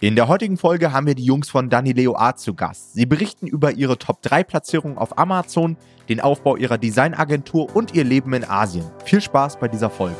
In der heutigen Folge haben wir die Jungs von Danileo Art zu Gast. Sie berichten über ihre Top 3 Platzierung auf Amazon, den Aufbau ihrer Designagentur und ihr Leben in Asien. Viel Spaß bei dieser Folge.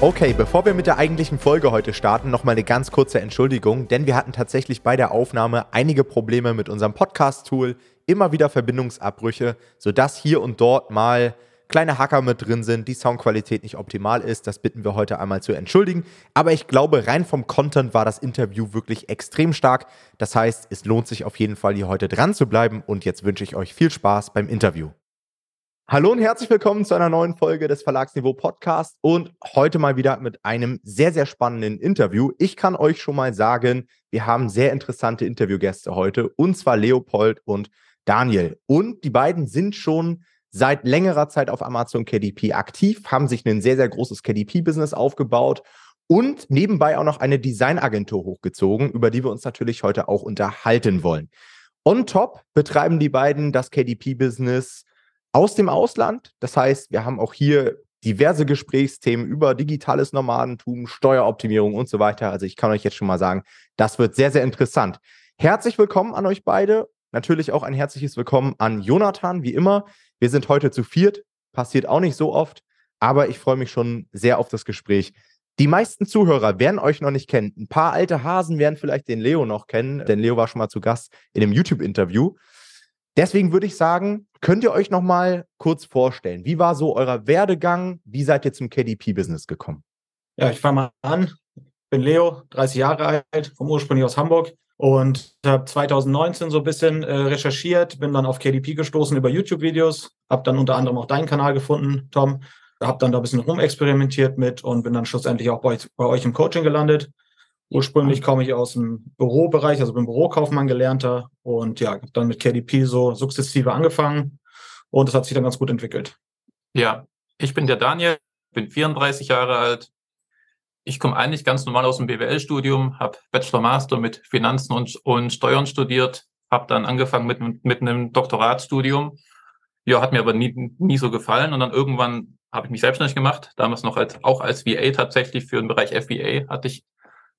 Okay, bevor wir mit der eigentlichen Folge heute starten, nochmal eine ganz kurze Entschuldigung, denn wir hatten tatsächlich bei der Aufnahme einige Probleme mit unserem Podcast-Tool, immer wieder Verbindungsabbrüche, sodass hier und dort mal kleine Hacker mit drin sind, die Soundqualität nicht optimal ist. Das bitten wir heute einmal zu entschuldigen. Aber ich glaube, rein vom Content war das Interview wirklich extrem stark. Das heißt, es lohnt sich auf jeden Fall hier heute dran zu bleiben und jetzt wünsche ich euch viel Spaß beim Interview. Hallo und herzlich willkommen zu einer neuen Folge des Verlagsniveau Podcast und heute mal wieder mit einem sehr, sehr spannenden Interview. Ich kann euch schon mal sagen, wir haben sehr interessante Interviewgäste heute und zwar Leopold und Daniel. Und die beiden sind schon seit längerer Zeit auf Amazon KDP aktiv, haben sich ein sehr, sehr großes KDP-Business aufgebaut und nebenbei auch noch eine Designagentur hochgezogen, über die wir uns natürlich heute auch unterhalten wollen. On top betreiben die beiden das KDP-Business aus dem Ausland. Das heißt, wir haben auch hier diverse Gesprächsthemen über digitales Nomadentum, Steueroptimierung und so weiter. Also ich kann euch jetzt schon mal sagen, das wird sehr, sehr interessant. Herzlich willkommen an euch beide. Natürlich auch ein herzliches Willkommen an Jonathan, wie immer. Wir sind heute zu viert, passiert auch nicht so oft, aber ich freue mich schon sehr auf das Gespräch. Die meisten Zuhörer werden euch noch nicht kennen. Ein paar alte Hasen werden vielleicht den Leo noch kennen, denn Leo war schon mal zu Gast in einem YouTube-Interview. Deswegen würde ich sagen, könnt ihr euch noch mal kurz vorstellen, wie war so euer Werdegang? Wie seid ihr zum KDP-Business gekommen? Ja, ich fange mal an. Ich bin Leo, 30 Jahre alt, vom ursprünglich aus Hamburg und habe 2019 so ein bisschen äh, recherchiert, bin dann auf KDP gestoßen über YouTube-Videos, habe dann unter anderem auch deinen Kanal gefunden, Tom, habe dann da ein bisschen rumexperimentiert mit und bin dann schlussendlich auch bei euch, bei euch im Coaching gelandet. Ursprünglich komme ich aus dem Bürobereich, also bin Bürokaufmann gelernter und ja, habe dann mit KDP so sukzessive angefangen und es hat sich dann ganz gut entwickelt. Ja, ich bin der Daniel, bin 34 Jahre alt, ich komme eigentlich ganz normal aus dem BWL-Studium, habe Bachelor Master mit Finanzen und, und Steuern studiert, habe dann angefangen mit, mit einem Doktoratsstudium. Ja, hat mir aber nie, nie so gefallen und dann irgendwann habe ich mich selbstständig gemacht, damals noch als, auch als VA tatsächlich für den Bereich FBA hatte ich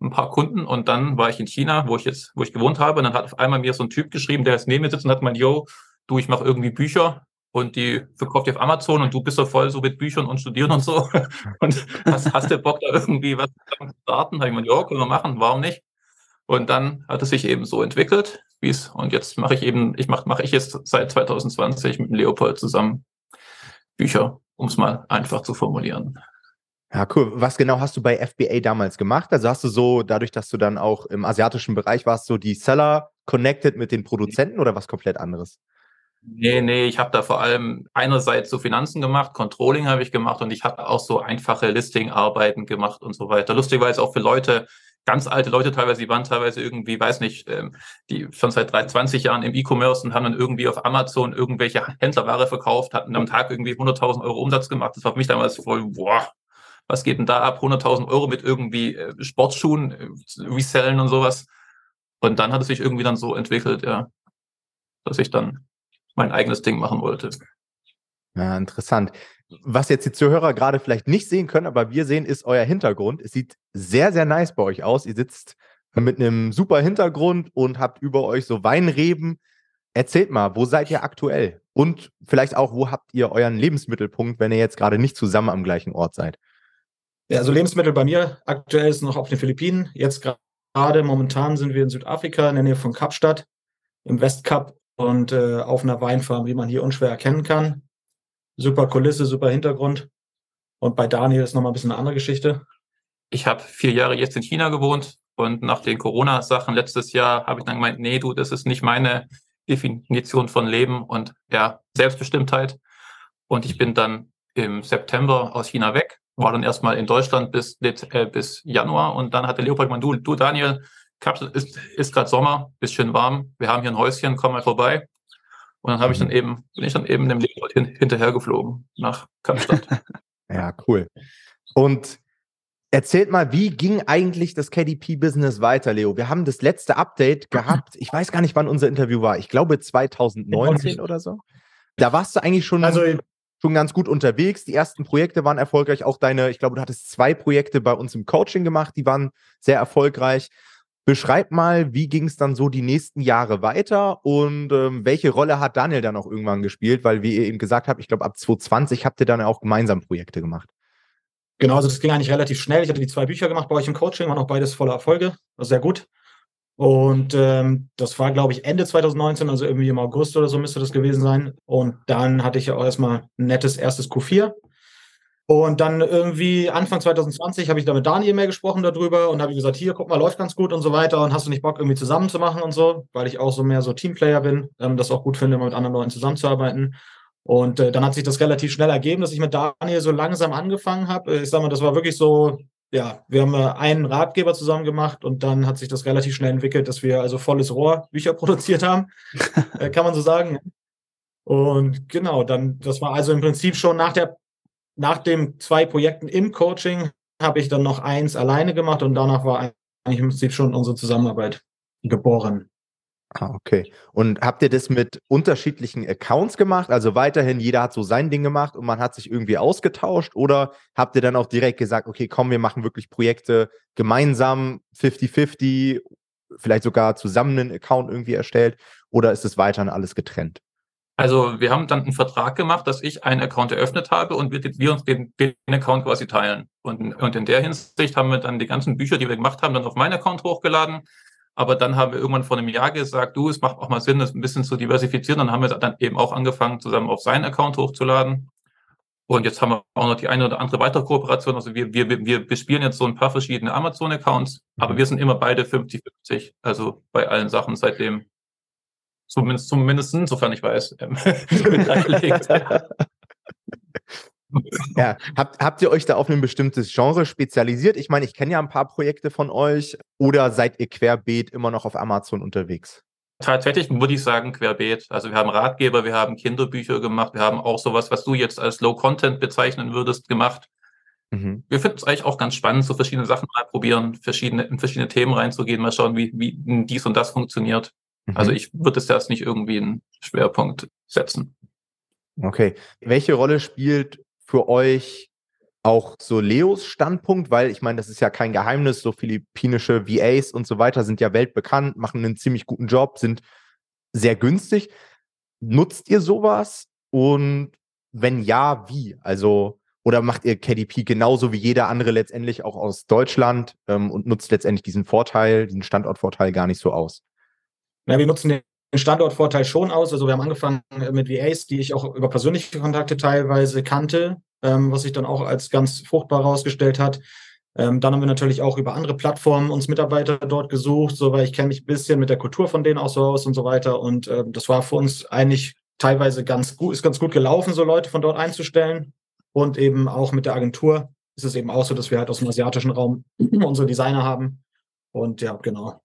ein paar Kunden und dann war ich in China, wo ich jetzt, wo ich gewohnt habe und dann hat auf einmal mir so ein Typ geschrieben, der jetzt neben mir sitzt und hat gemeint, yo, du, ich mache irgendwie Bücher und die verkauft ihr auf Amazon und du bist so voll so mit Büchern und Studieren und so. Und hast, hast du Bock da irgendwie was zu starten? Da ich gemeint, ja, können wir machen, warum nicht? Und dann hat es sich eben so entwickelt, wie es, und jetzt mache ich eben, ich mache mache ich jetzt seit 2020 mit Leopold zusammen Bücher, um es mal einfach zu formulieren. Ja, cool. Was genau hast du bei FBA damals gemacht? Also hast du so, dadurch, dass du dann auch im asiatischen Bereich warst, so die Seller connected mit den Produzenten oder was komplett anderes? Nee, nee, ich habe da vor allem einerseits so Finanzen gemacht, Controlling habe ich gemacht und ich habe auch so einfache Listing-Arbeiten gemacht und so weiter. Lustigerweise auch für Leute, ganz alte Leute teilweise, die waren teilweise irgendwie, weiß nicht, ähm, die schon seit 20 Jahren im E-Commerce und haben dann irgendwie auf Amazon irgendwelche Händlerware verkauft, hatten am Tag irgendwie 100.000 Euro Umsatz gemacht. Das war für mich damals voll, boah, was geht denn da ab? 100.000 Euro mit irgendwie äh, Sportschuhen, äh, resellen und sowas. Und dann hat es sich irgendwie dann so entwickelt, ja, dass ich dann mein eigenes Ding machen wollte. Ja, interessant. Was jetzt die Zuhörer gerade vielleicht nicht sehen können, aber wir sehen, ist euer Hintergrund. Es sieht sehr, sehr nice bei euch aus. Ihr sitzt mit einem super Hintergrund und habt über euch so Weinreben. Erzählt mal, wo seid ihr aktuell? Und vielleicht auch, wo habt ihr euren Lebensmittelpunkt, wenn ihr jetzt gerade nicht zusammen am gleichen Ort seid? Ja, also Lebensmittel bei mir aktuell ist noch auf den Philippinen. Jetzt gerade momentan sind wir in Südafrika in der Nähe von Kapstadt im Westkap und äh, auf einer Weinfarm, wie man hier unschwer erkennen kann. Super Kulisse, super Hintergrund. Und bei Daniel ist nochmal ein bisschen eine andere Geschichte. Ich habe vier Jahre jetzt in China gewohnt und nach den Corona-Sachen letztes Jahr habe ich dann gemeint, nee, du, das ist nicht meine Definition von Leben und ja, Selbstbestimmtheit. Und ich bin dann im September aus China weg, war dann erstmal in Deutschland bis, äh, bis Januar und dann hat der Leopold gemeint, du, du Daniel, Kapstadt ist, ist gerade Sommer, bisschen warm. Wir haben hier ein Häuschen, komm mal vorbei. Und dann habe ich dann mhm. eben, bin ich dann eben dem Leopold hin, hinterher geflogen nach Kapstadt. ja, cool. Und erzählt mal, wie ging eigentlich das KDP-Business weiter, Leo? Wir haben das letzte Update gehabt. Ich weiß gar nicht, wann unser Interview war. Ich glaube 2019 oder so. Da warst du eigentlich schon also, schon ganz gut unterwegs. Die ersten Projekte waren erfolgreich. Auch deine, ich glaube, du hattest zwei Projekte bei uns im Coaching gemacht, die waren sehr erfolgreich. Beschreib mal, wie ging es dann so die nächsten Jahre weiter und ähm, welche Rolle hat Daniel dann auch irgendwann gespielt? Weil, wie ihr eben gesagt habt, ich glaube, ab 2020 habt ihr dann auch gemeinsam Projekte gemacht. Genau, also das ging eigentlich relativ schnell. Ich hatte die zwei Bücher gemacht bei euch im Coaching, waren auch beides voller Erfolge. War sehr gut. Und ähm, das war, glaube ich, Ende 2019, also irgendwie im August oder so müsste das gewesen sein. Und dann hatte ich ja auch erstmal ein nettes erstes Q4. Und dann irgendwie Anfang 2020 habe ich da mit Daniel mehr gesprochen darüber und habe gesagt, hier, guck mal, läuft ganz gut und so weiter. Und hast du nicht Bock, irgendwie zusammen zu machen und so, weil ich auch so mehr so Teamplayer bin, ähm, das auch gut finde, immer mit anderen Leuten zusammenzuarbeiten. Und äh, dann hat sich das relativ schnell ergeben, dass ich mit Daniel so langsam angefangen habe. Ich sag mal, das war wirklich so ja, wir haben einen Ratgeber zusammen gemacht und dann hat sich das relativ schnell entwickelt, dass wir also volles Rohr Bücher produziert haben, äh, kann man so sagen. Und genau, dann, das war also im Prinzip schon nach der, nach den zwei Projekten im Coaching habe ich dann noch eins alleine gemacht und danach war eigentlich im Prinzip schon unsere Zusammenarbeit geboren. Ah, okay. Und habt ihr das mit unterschiedlichen Accounts gemacht? Also weiterhin, jeder hat so sein Ding gemacht und man hat sich irgendwie ausgetauscht? Oder habt ihr dann auch direkt gesagt, okay, komm, wir machen wirklich Projekte gemeinsam, 50-50, vielleicht sogar zusammen einen Account irgendwie erstellt? Oder ist es weiterhin alles getrennt? Also wir haben dann einen Vertrag gemacht, dass ich einen Account eröffnet habe und wir, wir uns den, den, Account quasi teilen. Und, und in der Hinsicht haben wir dann die ganzen Bücher, die wir gemacht haben, dann auf meinen Account hochgeladen aber dann haben wir irgendwann vor einem Jahr gesagt, du, es macht auch mal Sinn, das ein bisschen zu diversifizieren. Dann haben wir dann eben auch angefangen, zusammen auf seinen Account hochzuladen. Und jetzt haben wir auch noch die eine oder andere weitere Kooperation. Also wir, wir, wir bespielen jetzt so ein paar verschiedene Amazon-Accounts, aber wir sind immer beide 50-50, also bei allen Sachen seitdem. Zumindest, zumindest sofern ich weiß, ähm, beteiligt. Ja, habt, habt ihr euch da auf ein bestimmtes Genre spezialisiert? Ich meine, ich kenne ja ein paar Projekte von euch. Oder seid ihr querbeet immer noch auf Amazon unterwegs? Tatsächlich würde ich sagen querbeet. Also wir haben Ratgeber, wir haben Kinderbücher gemacht, wir haben auch sowas, was du jetzt als Low Content bezeichnen würdest, gemacht. Mhm. Wir finden es eigentlich auch ganz spannend, so verschiedene Sachen mal probieren, verschiedene, in verschiedene Themen reinzugehen, mal schauen, wie, wie dies und das funktioniert. Mhm. Also ich würde es das nicht irgendwie einen Schwerpunkt setzen. Okay. Welche Rolle spielt für euch auch so Leos Standpunkt? Weil ich meine, das ist ja kein Geheimnis, so philippinische VAs und so weiter sind ja weltbekannt, machen einen ziemlich guten Job, sind sehr günstig. Nutzt ihr sowas? Und wenn ja, wie? Also, oder macht ihr KDP genauso wie jeder andere letztendlich auch aus Deutschland ähm, und nutzt letztendlich diesen Vorteil, diesen Standortvorteil gar nicht so aus? Ja, wir nutzen den Standortvorteil schon aus. Also wir haben angefangen mit VAs, die ich auch über persönliche Kontakte teilweise kannte, ähm, was sich dann auch als ganz fruchtbar herausgestellt hat. Ähm, dann haben wir natürlich auch über andere Plattformen uns Mitarbeiter dort gesucht, so weil ich kenne mich ein bisschen mit der Kultur von denen auch so aus und so weiter. Und äh, das war für uns eigentlich teilweise ganz gut, ist ganz gut gelaufen, so Leute von dort einzustellen. Und eben auch mit der Agentur ist es eben auch so, dass wir halt aus dem asiatischen Raum unsere Designer haben. Und ja, genau.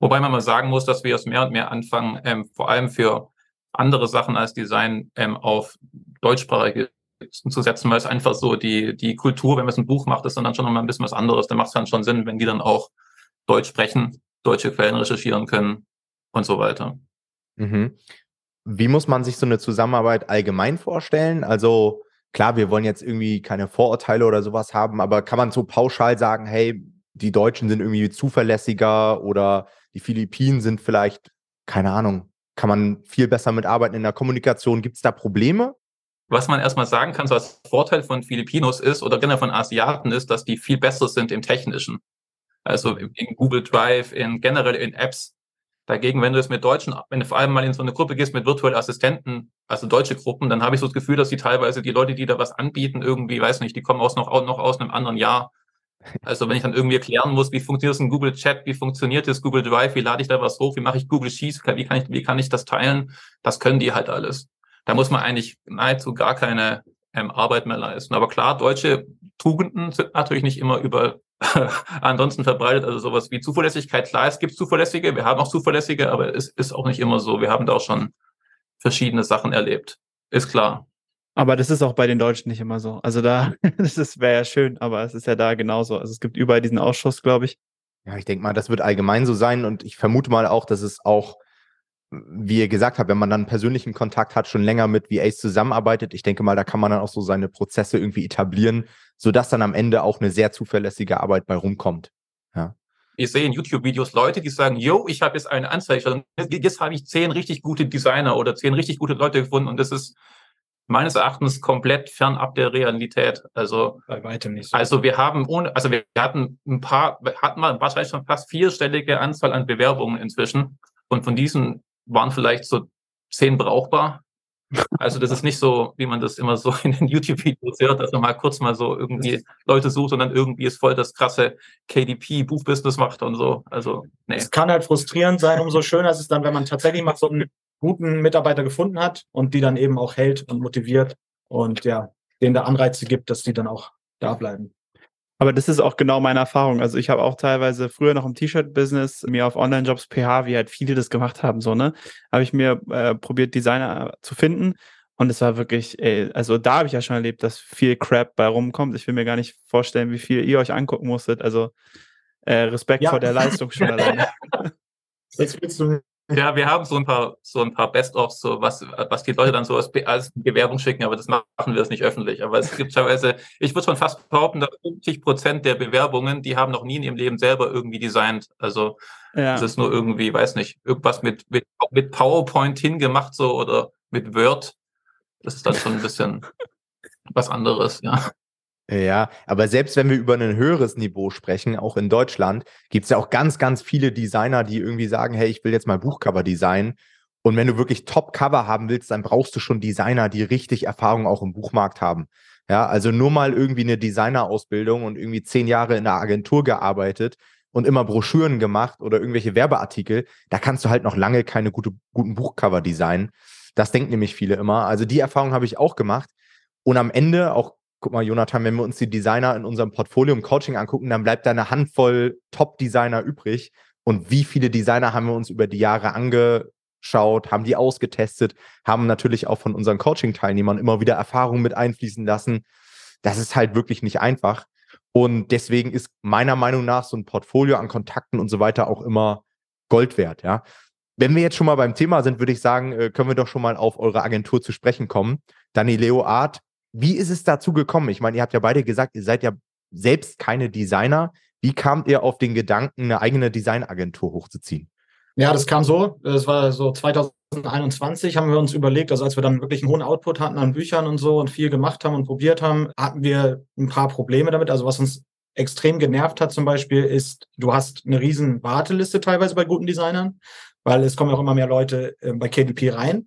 Wobei man mal sagen muss, dass wir es mehr und mehr anfangen, ähm, vor allem für andere Sachen als Design ähm, auf deutschsprachige zu setzen, weil es einfach so die, die Kultur, wenn man es ein Buch macht, ist dann, schon nochmal ein bisschen was anderes. Dann macht es dann schon Sinn, wenn die dann auch Deutsch sprechen, deutsche Quellen recherchieren können und so weiter. Mhm. Wie muss man sich so eine Zusammenarbeit allgemein vorstellen? Also klar, wir wollen jetzt irgendwie keine Vorurteile oder sowas haben, aber kann man so pauschal sagen, hey, die Deutschen sind irgendwie zuverlässiger oder die Philippinen sind vielleicht, keine Ahnung, kann man viel besser mitarbeiten in der Kommunikation. Gibt es da Probleme? Was man erstmal sagen kann, so als Vorteil von Filipinos ist oder generell von Asiaten ist, dass die viel besser sind im Technischen. Also in Google Drive, in generell in Apps. Dagegen, wenn du es mit Deutschen, wenn du vor allem mal in so eine Gruppe gehst mit virtuellen Assistenten, also deutsche Gruppen, dann habe ich so das Gefühl, dass die teilweise die Leute, die da was anbieten, irgendwie, weiß nicht, die kommen aus noch, noch aus einem anderen Jahr also wenn ich dann irgendwie erklären muss, wie funktioniert das in Google Chat, wie funktioniert das Google Drive, wie lade ich da was hoch, wie mache ich Google Sheets, wie kann ich, wie kann ich das teilen, das können die halt alles. Da muss man eigentlich nahezu gar keine ähm, Arbeit mehr leisten. Aber klar, deutsche Tugenden sind natürlich nicht immer über ansonsten verbreitet. Also sowas wie Zuverlässigkeit, klar, es gibt zuverlässige, wir haben auch zuverlässige, aber es ist auch nicht immer so. Wir haben da auch schon verschiedene Sachen erlebt. Ist klar. Aber das ist auch bei den Deutschen nicht immer so. Also da, das wäre ja schön, aber es ist ja da genauso. Also es gibt überall diesen Ausschuss, glaube ich. Ja, ich denke mal, das wird allgemein so sein und ich vermute mal auch, dass es auch wie ihr gesagt habt, wenn man dann persönlichen Kontakt hat, schon länger mit VAs zusammenarbeitet, ich denke mal, da kann man dann auch so seine Prozesse irgendwie etablieren, sodass dann am Ende auch eine sehr zuverlässige Arbeit bei rumkommt. Ja. Ich sehe in YouTube-Videos Leute, die sagen, yo, ich habe jetzt eine Anzeige, jetzt habe ich zehn richtig gute Designer oder zehn richtig gute Leute gefunden und das ist meines Erachtens komplett fernab der Realität. Also bei weitem nicht. So. Also wir haben ohne, also wir hatten ein paar, hatten mal wahrscheinlich schon fast vierstellige Anzahl an Bewerbungen inzwischen und von diesen waren vielleicht so zehn brauchbar. Also das ist nicht so, wie man das immer so in den YouTube-Videos hört, dass man mal kurz mal so irgendwie Leute sucht und dann irgendwie ist voll das krasse KDP-Buchbusiness macht und so. Also nee. Es kann halt frustrierend sein, umso schöner ist es dann, wenn man tatsächlich mal so einen guten Mitarbeiter gefunden hat und die dann eben auch hält und motiviert und ja, denen da Anreize gibt, dass die dann auch da bleiben. Aber das ist auch genau meine Erfahrung. Also ich habe auch teilweise früher noch im T-Shirt-Business mir auf Online-Jobs PH, wie halt viele das gemacht haben, so, ne, habe ich mir äh, probiert, Designer zu finden. Und es war wirklich, ey, also da habe ich ja schon erlebt, dass viel Crap bei rumkommt. Ich will mir gar nicht vorstellen, wie viel ihr euch angucken musstet. Also äh, Respekt ja. vor der Leistung schon alleine. Jetzt willst du ja, wir haben so ein paar, so ein paar Best-ofs, so was, was die Leute dann so als, als Bewerbung schicken, aber das machen wir das nicht öffentlich. Aber es gibt teilweise, ich würde schon fast behaupten, dass 50 Prozent der Bewerbungen, die haben noch nie in ihrem Leben selber irgendwie designt. Also, ja. es ist nur irgendwie, weiß nicht, irgendwas mit, mit, mit PowerPoint hingemacht, so, oder mit Word. Das ist dann schon ein bisschen was anderes, ja. Ja, aber selbst wenn wir über ein höheres Niveau sprechen, auch in Deutschland, gibt es ja auch ganz, ganz viele Designer, die irgendwie sagen, hey, ich will jetzt mal Buchcover designen. Und wenn du wirklich Top-Cover haben willst, dann brauchst du schon Designer, die richtig Erfahrung auch im Buchmarkt haben. Ja, also nur mal irgendwie eine Designerausbildung und irgendwie zehn Jahre in einer Agentur gearbeitet und immer Broschüren gemacht oder irgendwelche Werbeartikel, da kannst du halt noch lange keine gute, guten Buchcover designen. Das denken nämlich viele immer. Also die Erfahrung habe ich auch gemacht. Und am Ende, auch guck mal, Jonathan, wenn wir uns die Designer in unserem Portfolio im Coaching angucken, dann bleibt da eine Handvoll Top-Designer übrig. Und wie viele Designer haben wir uns über die Jahre angeschaut, haben die ausgetestet, haben natürlich auch von unseren Coaching-Teilnehmern immer wieder Erfahrungen mit einfließen lassen. Das ist halt wirklich nicht einfach. Und deswegen ist meiner Meinung nach so ein Portfolio an Kontakten und so weiter auch immer Gold wert, ja. Wenn wir jetzt schon mal beim Thema sind, würde ich sagen, äh, können wir doch schon mal auf eure Agentur zu sprechen kommen. Danileo Art wie ist es dazu gekommen? Ich meine, ihr habt ja beide gesagt, ihr seid ja selbst keine Designer. Wie kamt ihr auf den Gedanken, eine eigene Designagentur hochzuziehen? Ja, das kam so. Das war so 2021 haben wir uns überlegt, also als wir dann wirklich einen hohen Output hatten an Büchern und so und viel gemacht haben und probiert haben, hatten wir ein paar Probleme damit. Also was uns extrem genervt hat zum Beispiel ist, du hast eine riesen Warteliste teilweise bei guten Designern, weil es kommen auch immer mehr Leute äh, bei KDP rein.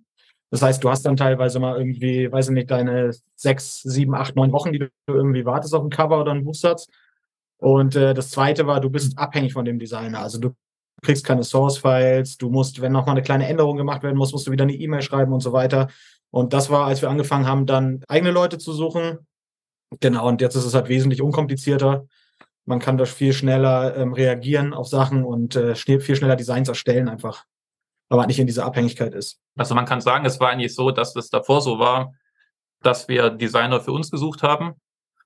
Das heißt, du hast dann teilweise mal irgendwie, weiß ich nicht, deine sechs, sieben, acht, neun Wochen, die du irgendwie wartest auf ein Cover oder einen Buchsatz. Und äh, das zweite war, du bist abhängig von dem Designer. Also du kriegst keine Source-Files, du musst, wenn nochmal eine kleine Änderung gemacht werden muss, musst du wieder eine E-Mail schreiben und so weiter. Und das war, als wir angefangen haben, dann eigene Leute zu suchen. Genau, und jetzt ist es halt wesentlich unkomplizierter. Man kann da viel schneller ähm, reagieren auf Sachen und äh, viel schneller Designs erstellen einfach aber nicht in dieser Abhängigkeit ist. Also man kann sagen, es war eigentlich so, dass es davor so war, dass wir Designer für uns gesucht haben.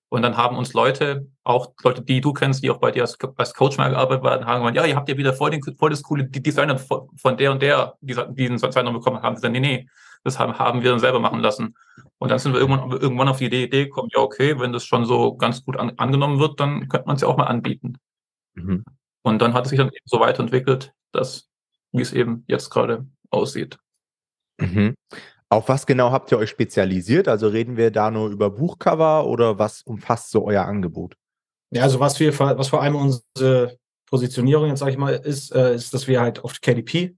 Und dann haben uns Leute, auch Leute, die du kennst, die auch bei dir als, als Coach mal gearbeitet haben, haben gesagt, ja, ihr habt ja wieder voll, den, voll das coole Designer von der und der, die diesen Designer bekommen haben. Sie gesagt, nee, nee, das haben, haben wir dann selber machen lassen. Und dann sind wir irgendwann, irgendwann auf die Idee gekommen, ja, okay, wenn das schon so ganz gut an, angenommen wird, dann könnte man es ja auch mal anbieten. Mhm. Und dann hat es sich dann eben so weiterentwickelt, dass wie es eben jetzt gerade aussieht. Mhm. Auf was genau habt ihr euch spezialisiert? Also reden wir da nur über Buchcover oder was umfasst so euer Angebot? Ja, also was wir, was vor allem unsere Positionierung jetzt sage ich mal ist, äh, ist, dass wir halt auf KDP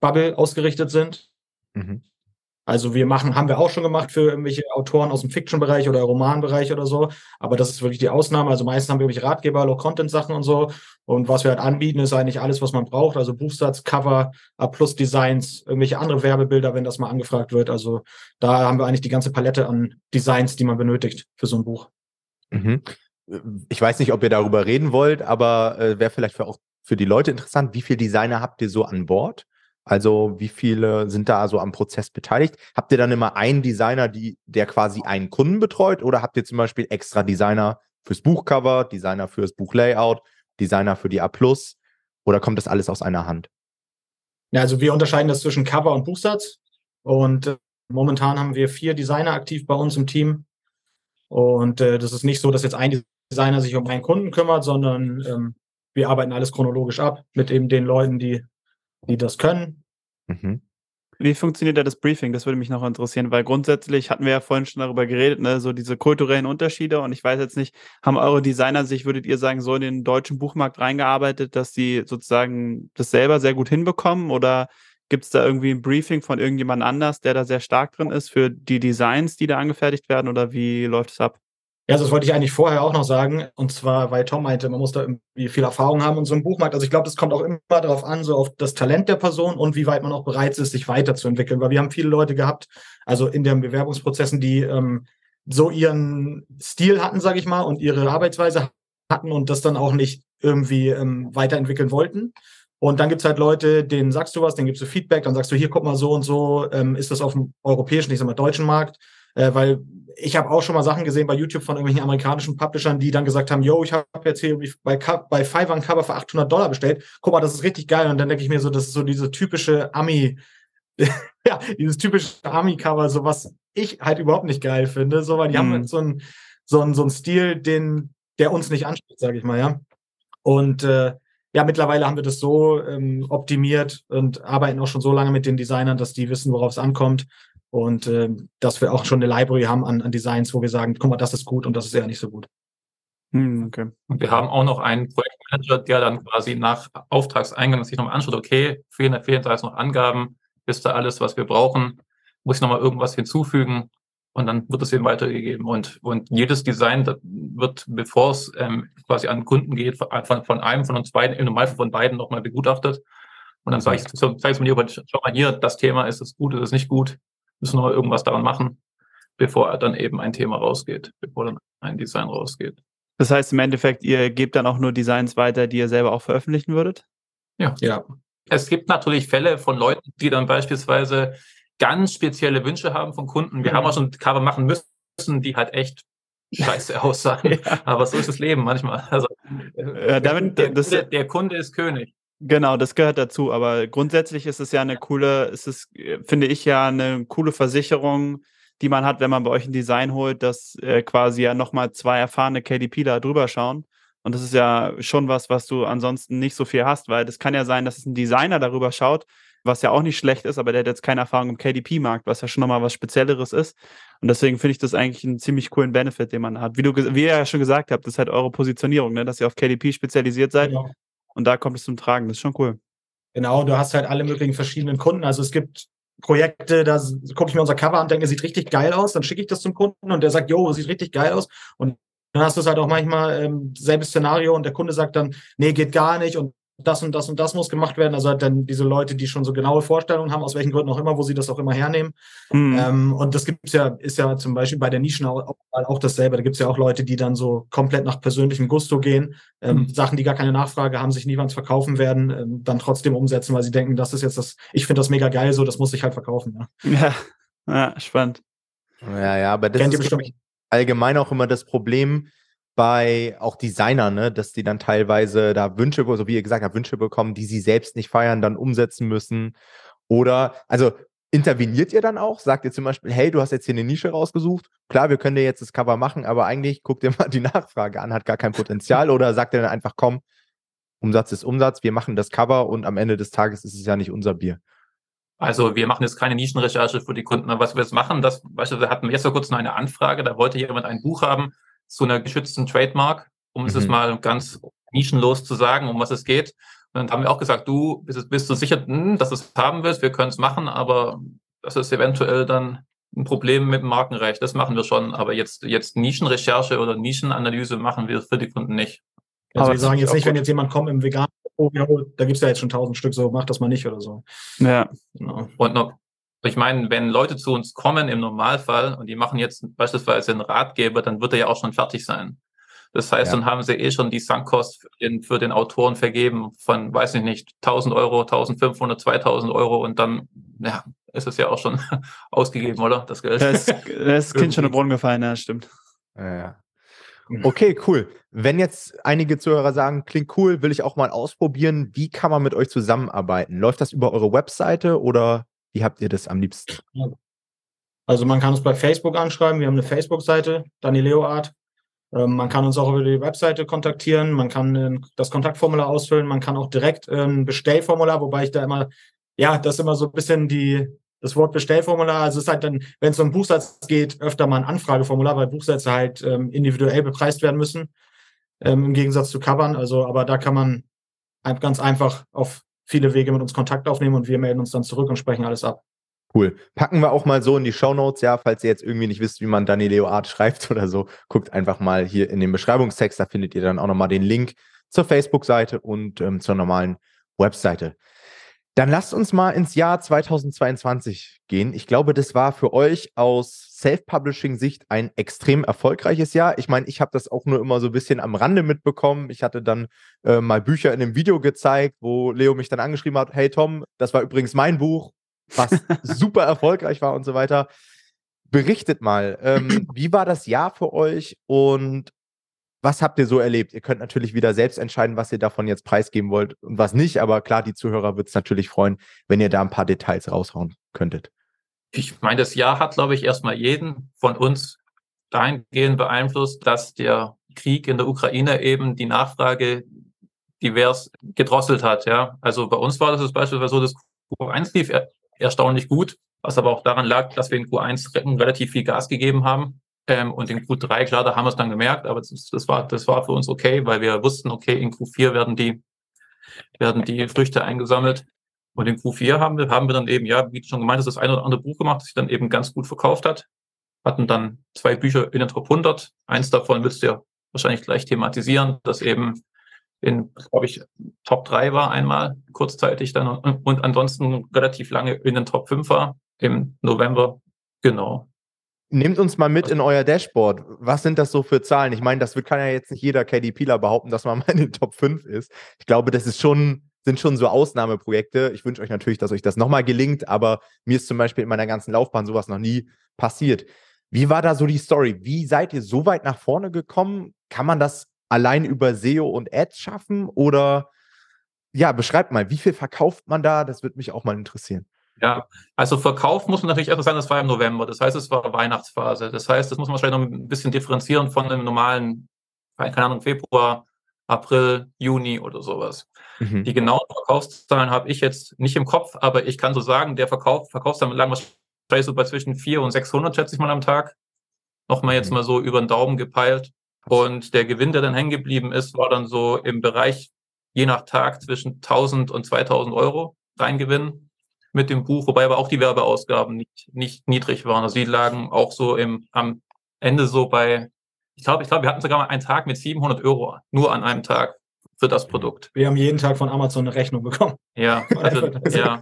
Bubble ausgerichtet sind. Mhm. Also wir machen, haben wir auch schon gemacht für irgendwelche Autoren aus dem Fiction-Bereich oder Romanbereich oder so. Aber das ist wirklich die Ausnahme. Also meistens haben wir irgendwelche Ratgeber, Low-Content-Sachen und so. Und was wir halt anbieten, ist eigentlich alles, was man braucht. Also Buchsatz, Cover, A-Plus-Designs, irgendwelche andere Werbebilder, wenn das mal angefragt wird. Also da haben wir eigentlich die ganze Palette an Designs, die man benötigt für so ein Buch. Mhm. Ich weiß nicht, ob ihr darüber reden wollt, aber äh, wäre vielleicht für auch für die Leute interessant, wie viele Designer habt ihr so an Bord? Also wie viele sind da so am Prozess beteiligt? Habt ihr dann immer einen Designer, die, der quasi einen Kunden betreut oder habt ihr zum Beispiel extra Designer fürs Buchcover, Designer fürs Buchlayout, Designer für die A+, oder kommt das alles aus einer Hand? Ja, also wir unterscheiden das zwischen Cover und Buchsatz. Und äh, momentan haben wir vier Designer aktiv bei uns im Team. Und äh, das ist nicht so, dass jetzt ein Designer sich um einen Kunden kümmert, sondern ähm, wir arbeiten alles chronologisch ab mit eben den Leuten, die, die das können. Mhm. Wie funktioniert da das Briefing? Das würde mich noch interessieren, weil grundsätzlich hatten wir ja vorhin schon darüber geredet, ne, so diese kulturellen Unterschiede. Und ich weiß jetzt nicht, haben eure Designer sich, würdet ihr sagen, so in den deutschen Buchmarkt reingearbeitet, dass sie sozusagen das selber sehr gut hinbekommen? Oder gibt es da irgendwie ein Briefing von irgendjemand anders, der da sehr stark drin ist für die Designs, die da angefertigt werden? Oder wie läuft es ab? Ja, das wollte ich eigentlich vorher auch noch sagen. Und zwar, weil Tom meinte, man muss da irgendwie viel Erfahrung haben und so ein Buchmarkt. Also ich glaube, das kommt auch immer darauf an, so auf das Talent der Person und wie weit man auch bereit ist, sich weiterzuentwickeln. Weil wir haben viele Leute gehabt, also in den Bewerbungsprozessen, die ähm, so ihren Stil hatten, sage ich mal, und ihre Arbeitsweise hatten und das dann auch nicht irgendwie ähm, weiterentwickeln wollten. Und dann gibt's halt Leute, denen sagst du was, denen gibst du Feedback, dann sagst du, hier, guck mal, so und so ähm, ist das auf dem europäischen, ich sag mal, deutschen Markt. Äh, weil ich habe auch schon mal Sachen gesehen bei YouTube von irgendwelchen amerikanischen Publishern, die dann gesagt haben, yo, ich habe jetzt hier bei, bei Fiverr ein Cover für 800 Dollar bestellt. Guck mal, das ist richtig geil. Und dann denke ich mir so, das ist so diese typische Ami, ja, dieses typische Ami-Cover, so was ich halt überhaupt nicht geil finde. So, weil die mhm. haben halt so einen so einen so einen Stil, den, der uns nicht anspricht, sage ich mal, ja. Und äh, ja, mittlerweile haben wir das so ähm, optimiert und arbeiten auch schon so lange mit den Designern, dass die wissen, worauf es ankommt. Und äh, dass wir auch schon eine Library haben an, an Designs, wo wir sagen, guck mal, das ist gut und das ist eher nicht so gut. Hm, okay. Und wir haben auch noch einen Projektmanager, der dann quasi nach Auftragseingang sich nochmal anschaut, okay, fehlen, fehlen da jetzt noch Angaben, ist da alles, was wir brauchen, muss ich nochmal irgendwas hinzufügen und dann wird es eben weitergegeben. Und, und jedes Design wird, bevor es ähm, quasi an Kunden geht, von, von einem von uns beiden, im Normalfall von beiden nochmal begutachtet. Und dann sage ich, so, sag ich mir, schau mal hier, das Thema ist es gut, ist es nicht gut müssen wir irgendwas daran machen, bevor dann eben ein Thema rausgeht, bevor dann ein Design rausgeht. Das heißt im Endeffekt, ihr gebt dann auch nur Designs weiter, die ihr selber auch veröffentlichen würdet? Ja. ja. Es gibt natürlich Fälle von Leuten, die dann beispielsweise ganz spezielle Wünsche haben von Kunden. Wir mhm. haben auch schon Cover machen müssen, die halt echt scheiße aussahen. ja. Aber so ist das Leben manchmal. Also, ja, damit, der, das, der, der Kunde ist König. Genau, das gehört dazu. Aber grundsätzlich ist es ja eine coole, ist es, finde ich ja eine coole Versicherung, die man hat, wenn man bei euch ein Design holt, dass äh, quasi ja nochmal zwei erfahrene KDP da drüber schauen. Und das ist ja schon was, was du ansonsten nicht so viel hast, weil das kann ja sein, dass es ein Designer darüber schaut, was ja auch nicht schlecht ist, aber der hat jetzt keine Erfahrung im KDP-Markt, was ja schon nochmal was Spezielleres ist. Und deswegen finde ich das eigentlich einen ziemlich coolen Benefit, den man hat. Wie du, wie ihr ja schon gesagt habt, das ist halt eure Positionierung, ne? dass ihr auf KDP spezialisiert seid. Genau. Und da kommt es zum Tragen. Das ist schon cool. Genau, du hast halt alle möglichen verschiedenen Kunden. Also es gibt Projekte, da gucke ich mir unser Cover an und denke, sieht richtig geil aus, dann schicke ich das zum Kunden und der sagt, jo, sieht richtig geil aus. Und dann hast du es halt auch manchmal ähm, selbes Szenario und der Kunde sagt dann, nee, geht gar nicht und das und das und das muss gemacht werden. Also halt dann diese Leute, die schon so genaue Vorstellungen haben, aus welchen Gründen auch immer, wo sie das auch immer hernehmen. Mhm. Ähm, und das gibt's ja, ist ja zum Beispiel bei der Nischen auch, auch dasselbe. Da gibt's ja auch Leute, die dann so komplett nach persönlichem Gusto gehen, ähm, mhm. Sachen, die gar keine Nachfrage haben, sich niemals verkaufen werden, ähm, dann trotzdem umsetzen, weil sie denken, das ist jetzt das, ich finde das mega geil, so, das muss ich halt verkaufen. Ja, ja, ja spannend. Ja, ja, aber das Kennt ist allgemein auch immer das Problem, bei auch Designern, ne, dass die dann teilweise da Wünsche, so wie ihr gesagt habt, Wünsche bekommen, die sie selbst nicht feiern, dann umsetzen müssen. Oder, also interveniert ihr dann auch? Sagt ihr zum Beispiel, hey, du hast jetzt hier eine Nische rausgesucht, klar, wir können dir jetzt das Cover machen, aber eigentlich guck dir mal die Nachfrage an, hat gar kein Potenzial. Oder sagt ihr dann einfach, komm, Umsatz ist Umsatz, wir machen das Cover und am Ende des Tages ist es ja nicht unser Bier. Also wir machen jetzt keine Nischenrecherche für die Kunden. Was wir jetzt machen, das, beispielsweise hatten wir jetzt vor kurzem eine Anfrage, da wollte jemand ein Buch haben, zu einer geschützten Trademark, um mhm. es mal ganz nischenlos zu sagen, um was es geht. Und dann haben wir auch gesagt, du bist, bist du sicher, hm, dass du es haben willst, wir können es machen, aber das ist eventuell dann ein Problem mit dem Markenrecht. Das machen wir schon, aber jetzt, jetzt Nischenrecherche oder Nischenanalyse machen wir für die Kunden nicht. Also aber wir sagen jetzt nicht, wenn jetzt jemand kommt im Vegan, oh, ja, da gibt es ja jetzt schon tausend Stück, so mach das mal nicht oder so. Ja. Genau. Und noch, ich meine, wenn Leute zu uns kommen im Normalfall und die machen jetzt beispielsweise einen Ratgeber, dann wird er ja auch schon fertig sein. Das heißt, ja. dann haben sie eh schon die Sankkost für den, für den Autoren vergeben von, weiß ich nicht, 1000 Euro, 1500, 2000 Euro und dann, ja, ist es ja auch schon ausgegeben, oder? Das Geld. Da ist, da ist das Kind schon im Brunnen gefallen, ja, stimmt. Ja, ja. Okay, cool. Wenn jetzt einige Zuhörer sagen, klingt cool, will ich auch mal ausprobieren, wie kann man mit euch zusammenarbeiten? Läuft das über eure Webseite oder wie habt ihr das am liebsten? Also man kann uns bei Facebook anschreiben, wir haben eine Facebook-Seite, Danileo Art. Ähm, man kann uns auch über die Webseite kontaktieren, man kann äh, das Kontaktformular ausfüllen, man kann auch direkt ein ähm, Bestellformular, wobei ich da immer, ja, das ist immer so ein bisschen die, das Wort Bestellformular, also es ist halt dann, wenn es um Buchsatz geht, öfter mal ein Anfrageformular, weil Buchsätze halt ähm, individuell bepreist werden müssen, ähm, im Gegensatz zu Covern. Also, aber da kann man ganz einfach auf viele Wege mit uns Kontakt aufnehmen und wir melden uns dann zurück und sprechen alles ab. Cool. Packen wir auch mal so in die Show Notes, ja, falls ihr jetzt irgendwie nicht wisst, wie man Danileo Art schreibt oder so, guckt einfach mal hier in den Beschreibungstext, da findet ihr dann auch nochmal den Link zur Facebook-Seite und ähm, zur normalen Webseite. Dann lasst uns mal ins Jahr 2022 gehen. Ich glaube, das war für euch aus Self-Publishing-Sicht ein extrem erfolgreiches Jahr. Ich meine, ich habe das auch nur immer so ein bisschen am Rande mitbekommen. Ich hatte dann äh, mal Bücher in einem Video gezeigt, wo Leo mich dann angeschrieben hat, hey Tom, das war übrigens mein Buch, was super erfolgreich war und so weiter. Berichtet mal, ähm, wie war das Jahr für euch und was habt ihr so erlebt? Ihr könnt natürlich wieder selbst entscheiden, was ihr davon jetzt preisgeben wollt und was nicht, aber klar, die Zuhörer wird es natürlich freuen, wenn ihr da ein paar Details raushauen könntet. Ich meine, das Jahr hat, glaube ich, erstmal jeden von uns dahingehend beeinflusst, dass der Krieg in der Ukraine eben die Nachfrage divers gedrosselt hat. Ja, also bei uns war das beispielsweise so, dass Q1 lief er erstaunlich gut, was aber auch daran lag, dass wir in Q1 relativ viel Gas gegeben haben ähm, und in Q3, klar, da haben wir es dann gemerkt, aber das, das, war, das war für uns okay, weil wir wussten, okay, in Q4 werden die, werden die Früchte eingesammelt. Und in Q4 haben wir, haben wir dann eben, ja, wie schon gemeint hast, das eine oder andere Buch gemacht, das sich dann eben ganz gut verkauft hat. Hatten dann zwei Bücher in den Top 100. Eins davon willst du ja wahrscheinlich gleich thematisieren, das eben in, glaube ich, Top 3 war einmal kurzzeitig dann und, und ansonsten relativ lange in den Top 5 war im November. Genau. Nehmt uns mal mit in euer Dashboard. Was sind das so für Zahlen? Ich meine, das kann ja jetzt nicht jeder KDPler behaupten, dass man mal in den Top 5 ist. Ich glaube, das ist schon, sind schon so Ausnahmeprojekte. Ich wünsche euch natürlich, dass euch das nochmal gelingt, aber mir ist zum Beispiel in meiner ganzen Laufbahn sowas noch nie passiert. Wie war da so die Story? Wie seid ihr so weit nach vorne gekommen? Kann man das allein über SEO und Ads schaffen? Oder ja, beschreibt mal, wie viel verkauft man da? Das würde mich auch mal interessieren. Ja, also Verkauf muss man natürlich erst sagen, das war im November. Das heißt, es war Weihnachtsphase. Das heißt, das muss man vielleicht noch ein bisschen differenzieren von einem normalen, keine Ahnung, Februar, April, Juni oder sowas. Mhm. Die genauen Verkaufszahlen habe ich jetzt nicht im Kopf, aber ich kann so sagen, der Verkauf, Verkaufszahlen lagen wahrscheinlich so bei zwischen 400 und 600, schätze ich mal am Tag. Nochmal jetzt mhm. mal so über den Daumen gepeilt. Und der Gewinn, der dann hängen geblieben ist, war dann so im Bereich, je nach Tag, zwischen 1000 und 2000 Euro Reingewinn mit dem Buch, wobei aber auch die Werbeausgaben nicht, nicht niedrig waren. Also die lagen auch so im, am Ende so bei, ich glaube, ich glaube, wir hatten sogar mal einen Tag mit 700 Euro, nur an einem Tag für das Produkt. Wir haben jeden Tag von Amazon eine Rechnung bekommen. Ja, also, ja.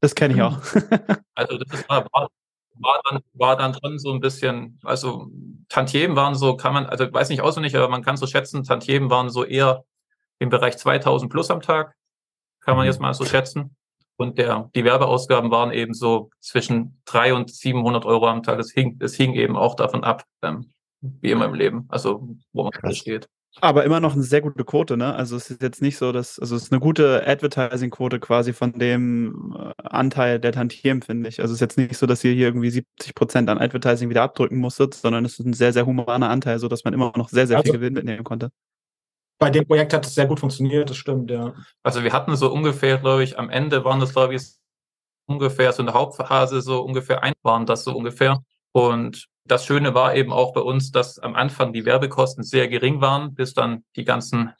Das kenne ich auch. also das war, war, war, dann, war dann drin so ein bisschen, also Tantiemen waren so, kann man, also weiß nicht auswendig, aber man kann so schätzen, Tantiemen waren so eher im Bereich 2000 plus am Tag, kann man mhm. jetzt mal so schätzen. Und der, die Werbeausgaben waren eben so zwischen 300 und 700 Euro am Tag. Es hing, es hing eben auch davon ab, ähm, wie immer im Leben, also wo man gerade steht. Aber immer noch eine sehr gute Quote, ne? Also es ist jetzt nicht so, dass, also es ist eine gute Advertising-Quote quasi von dem äh, Anteil der Tantiemen, finde ich. Also es ist jetzt nicht so, dass ihr hier irgendwie 70 Prozent an Advertising wieder abdrücken musstet, sondern es ist ein sehr, sehr humaner Anteil, so dass man immer noch sehr, sehr also, viel Gewinn mitnehmen konnte bei dem Projekt hat es sehr gut funktioniert, das stimmt, ja. Also wir hatten so ungefähr, glaube ich, am Ende waren das, glaube ich, ungefähr so in der Hauptphase so ungefähr ein waren das so ungefähr. Und das Schöne war eben auch bei uns, dass am Anfang die Werbekosten sehr gering waren, bis dann die ganzen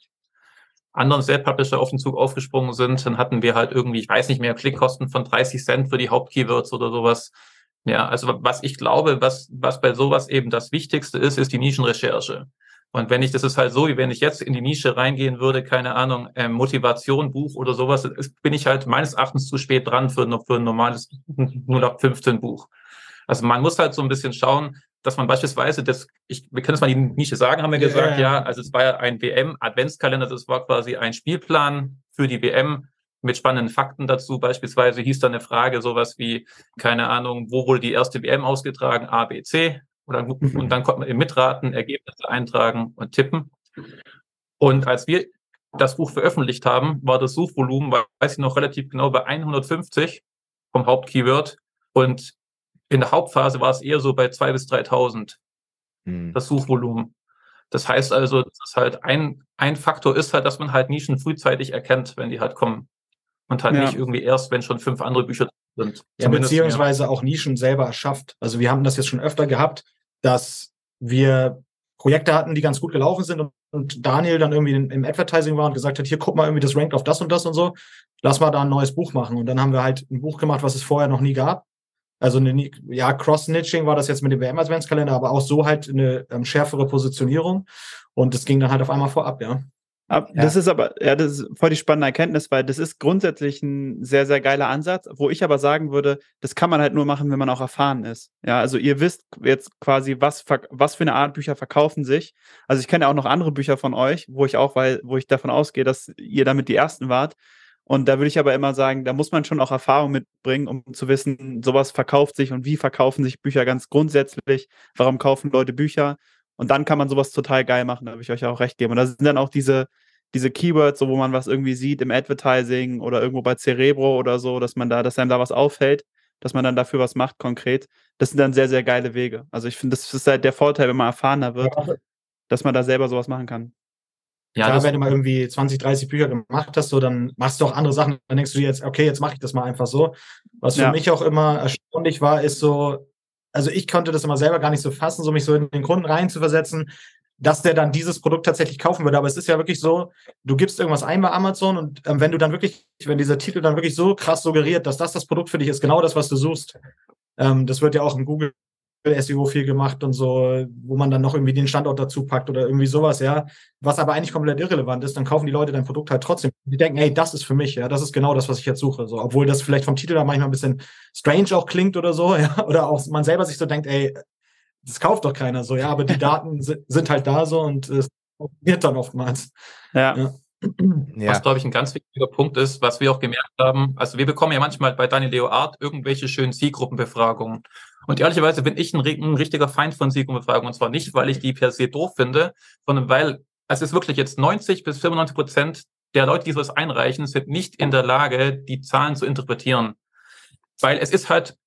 anderen Self-Publisher auf den Zug aufgesprungen sind. Dann hatten wir halt irgendwie, ich weiß nicht mehr, Klickkosten von 30 Cent für die Hauptkeywords oder sowas. Ja, also was ich glaube, was, was bei sowas eben das Wichtigste ist, ist die Nischenrecherche. Und wenn ich, das ist halt so, wie wenn ich jetzt in die Nische reingehen würde, keine Ahnung, ähm, Motivation, Buch oder sowas, ist, bin ich halt meines Erachtens zu spät dran für, für ein normales 0815 Buch. Also man muss halt so ein bisschen schauen, dass man beispielsweise, das, ich, wir können es mal die Nische sagen, haben wir gesagt, ja, ja also es war ja ein WM-Adventskalender, das war quasi ein Spielplan für die WM mit spannenden Fakten dazu. Beispielsweise hieß da eine Frage sowas wie, keine Ahnung, wo wurde die erste WM ausgetragen? A, B, C. Oder, und dann konnte man eben mitraten, Ergebnisse eintragen und tippen. Und als wir das Buch veröffentlicht haben, war das Suchvolumen, weiß ich noch relativ genau, bei 150 vom Hauptkeyword. Und in der Hauptphase war es eher so bei 2.000 bis 3.000, hm. das Suchvolumen. Das heißt also, das halt ein, ein Faktor ist halt, dass man halt Nischen frühzeitig erkennt, wenn die halt kommen. Und halt ja. nicht irgendwie erst, wenn schon fünf andere Bücher sind. Ja, beziehungsweise ja. auch Nischen selber erschafft. Also wir haben das jetzt schon öfter gehabt, dass wir Projekte hatten, die ganz gut gelaufen sind und, und Daniel dann irgendwie im, im Advertising war und gesagt hat, hier guck mal irgendwie, das rankt auf das und das und so, lass mal da ein neues Buch machen. Und dann haben wir halt ein Buch gemacht, was es vorher noch nie gab. Also eine, ja, Cross-Snitching war das jetzt mit dem WM-Adventskalender, aber auch so halt eine ähm, schärfere Positionierung. Und das ging dann halt auf einmal vorab, ja. Ja. Das ist aber, ja, das ist voll die spannende Erkenntnis, weil das ist grundsätzlich ein sehr, sehr geiler Ansatz, wo ich aber sagen würde, das kann man halt nur machen, wenn man auch erfahren ist. Ja, also ihr wisst jetzt quasi, was, was für eine Art Bücher verkaufen sich. Also ich kenne auch noch andere Bücher von euch, wo ich auch, weil, wo ich davon ausgehe, dass ihr damit die ersten wart. Und da würde ich aber immer sagen, da muss man schon auch Erfahrung mitbringen, um zu wissen, sowas verkauft sich und wie verkaufen sich Bücher ganz grundsätzlich. Warum kaufen Leute Bücher? Und dann kann man sowas total geil machen, da würde ich euch auch recht geben. Und da sind dann auch diese, diese Keywords, so wo man was irgendwie sieht im Advertising oder irgendwo bei Cerebro oder so, dass man da, dass einem da was auffällt, dass man dann dafür was macht konkret. Das sind dann sehr, sehr geile Wege. Also ich finde, das ist halt der Vorteil, wenn man erfahrener wird, dass man da selber sowas machen kann. Ja, Klar, wenn du mal irgendwie 20, 30 Bücher gemacht hast, so, dann machst du auch andere Sachen. Dann denkst du dir jetzt, okay, jetzt mache ich das mal einfach so. Was für ja. mich auch immer erstaunlich war, ist so, also ich konnte das immer selber gar nicht so fassen, so mich so in den Kunden rein zu versetzen, dass der dann dieses Produkt tatsächlich kaufen würde. Aber es ist ja wirklich so, du gibst irgendwas ein bei Amazon und ähm, wenn du dann wirklich, wenn dieser Titel dann wirklich so krass suggeriert, dass das das Produkt für dich ist, genau das, was du suchst, ähm, das wird ja auch im Google SEO viel gemacht und so, wo man dann noch irgendwie den Standort dazu packt oder irgendwie sowas, ja, was aber eigentlich komplett irrelevant ist, dann kaufen die Leute dein Produkt halt trotzdem. Die denken, hey, das ist für mich, ja, das ist genau das, was ich jetzt suche, so, obwohl das vielleicht vom Titel da manchmal ein bisschen strange auch klingt oder so, ja, oder auch man selber sich so denkt, ey, das kauft doch keiner so, ja, aber die Daten sind halt da so und es wird dann oftmals. ja. ja. Ja. Was, glaube ich, ein ganz wichtiger Punkt ist, was wir auch gemerkt haben. Also wir bekommen ja manchmal bei Daniel Leo Art irgendwelche schönen Zielgruppenbefragungen. Und ehrlicherweise bin ich ein, ein richtiger Feind von Zielgruppenbefragungen. Und zwar nicht, weil ich die per se doof finde, sondern weil es ist wirklich jetzt 90 bis 95 Prozent der Leute, die sowas einreichen, sind nicht in der Lage, die Zahlen zu interpretieren. Weil es ist halt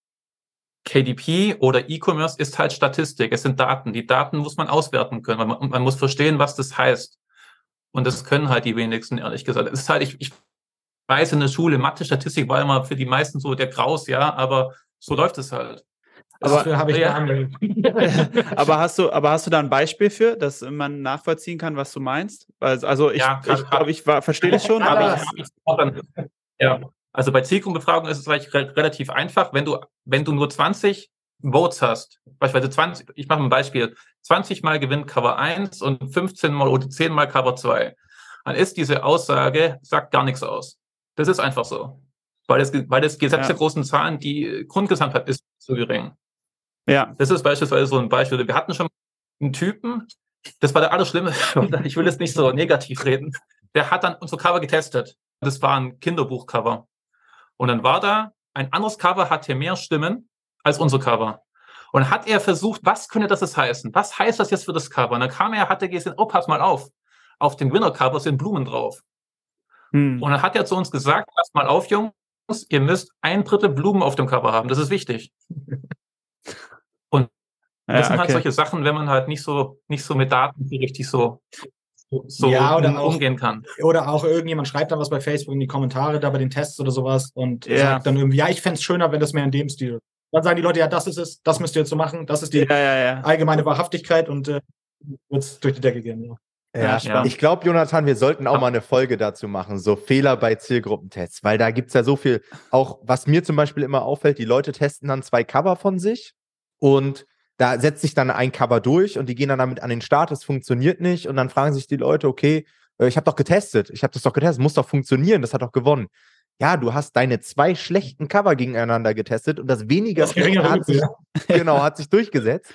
KDP oder E-Commerce ist halt Statistik. Es sind Daten. Die Daten muss man auswerten können. Man, man muss verstehen, was das heißt. Und das können halt die wenigsten, ehrlich gesagt. Es ist halt, ich, ich weiß in der Schule, Mathe, Statistik war immer für die meisten so der Graus, ja, aber so läuft es halt. Aber, habe ich ja. aber hast du, aber hast du da ein Beispiel für, dass man nachvollziehen kann, was du meinst? Also ich, ja, ich glaube, ich verstehe das schon, aber. Ja, also bei Zielgruppenbefragungen ist es relativ einfach. Wenn du, wenn du nur 20 Votes hast, beispielsweise 20, ich mache ein Beispiel, 20 mal gewinnt Cover 1 und 15 mal oder 10 mal Cover 2, dann ist diese Aussage, sagt gar nichts aus. Das ist einfach so. Weil das, weil das Gesetz ja. der großen Zahlen, die Grundgesamtheit ist zu gering. Ja. Das ist beispielsweise so ein Beispiel. Wir hatten schon einen Typen, das war der Allerschlimme, ich will jetzt nicht so negativ reden, der hat dann unsere Cover getestet. Das war ein Kinderbuchcover. Und dann war da, ein anderes Cover hatte mehr Stimmen als unser Cover. Und hat er versucht, was könnte das heißen? Was heißt das jetzt für das Cover? Und dann kam er, hat er gesehen, oh, pass mal auf. Auf dem Winner-Cover sind Blumen drauf. Hm. Und dann hat er zu uns gesagt, pass mal auf, Jungs, ihr müsst ein Drittel Blumen auf dem Cover haben. Das ist wichtig. Das ja, sind halt okay. halt solche Sachen, wenn man halt nicht so, nicht so mit Daten richtig so so ja, oder auch, umgehen kann. Oder auch irgendjemand schreibt dann was bei Facebook in die Kommentare da bei den Tests oder sowas und ja. sagt dann irgendwie, ja, ich fände es schöner, wenn das mehr in dem Stil. Dann sagen die Leute, ja, das ist es, das müsst ihr jetzt so machen, das ist die ja, allgemeine Wahrhaftigkeit und äh, wird es durch die Decke gehen. Ja. Ja, ja, ich glaube, Jonathan, wir sollten auch mal eine Folge dazu machen, so Fehler bei Zielgruppentests, weil da gibt es ja so viel, auch was mir zum Beispiel immer auffällt, die Leute testen dann zwei Cover von sich und da setzt sich dann ein Cover durch und die gehen dann damit an den Start, es funktioniert nicht und dann fragen sich die Leute, okay, äh, ich habe doch getestet, ich habe das doch getestet, muss doch funktionieren, das hat doch gewonnen. Ja, du hast deine zwei schlechten Cover gegeneinander getestet und das weniger das hat sich, genau, hat sich durchgesetzt.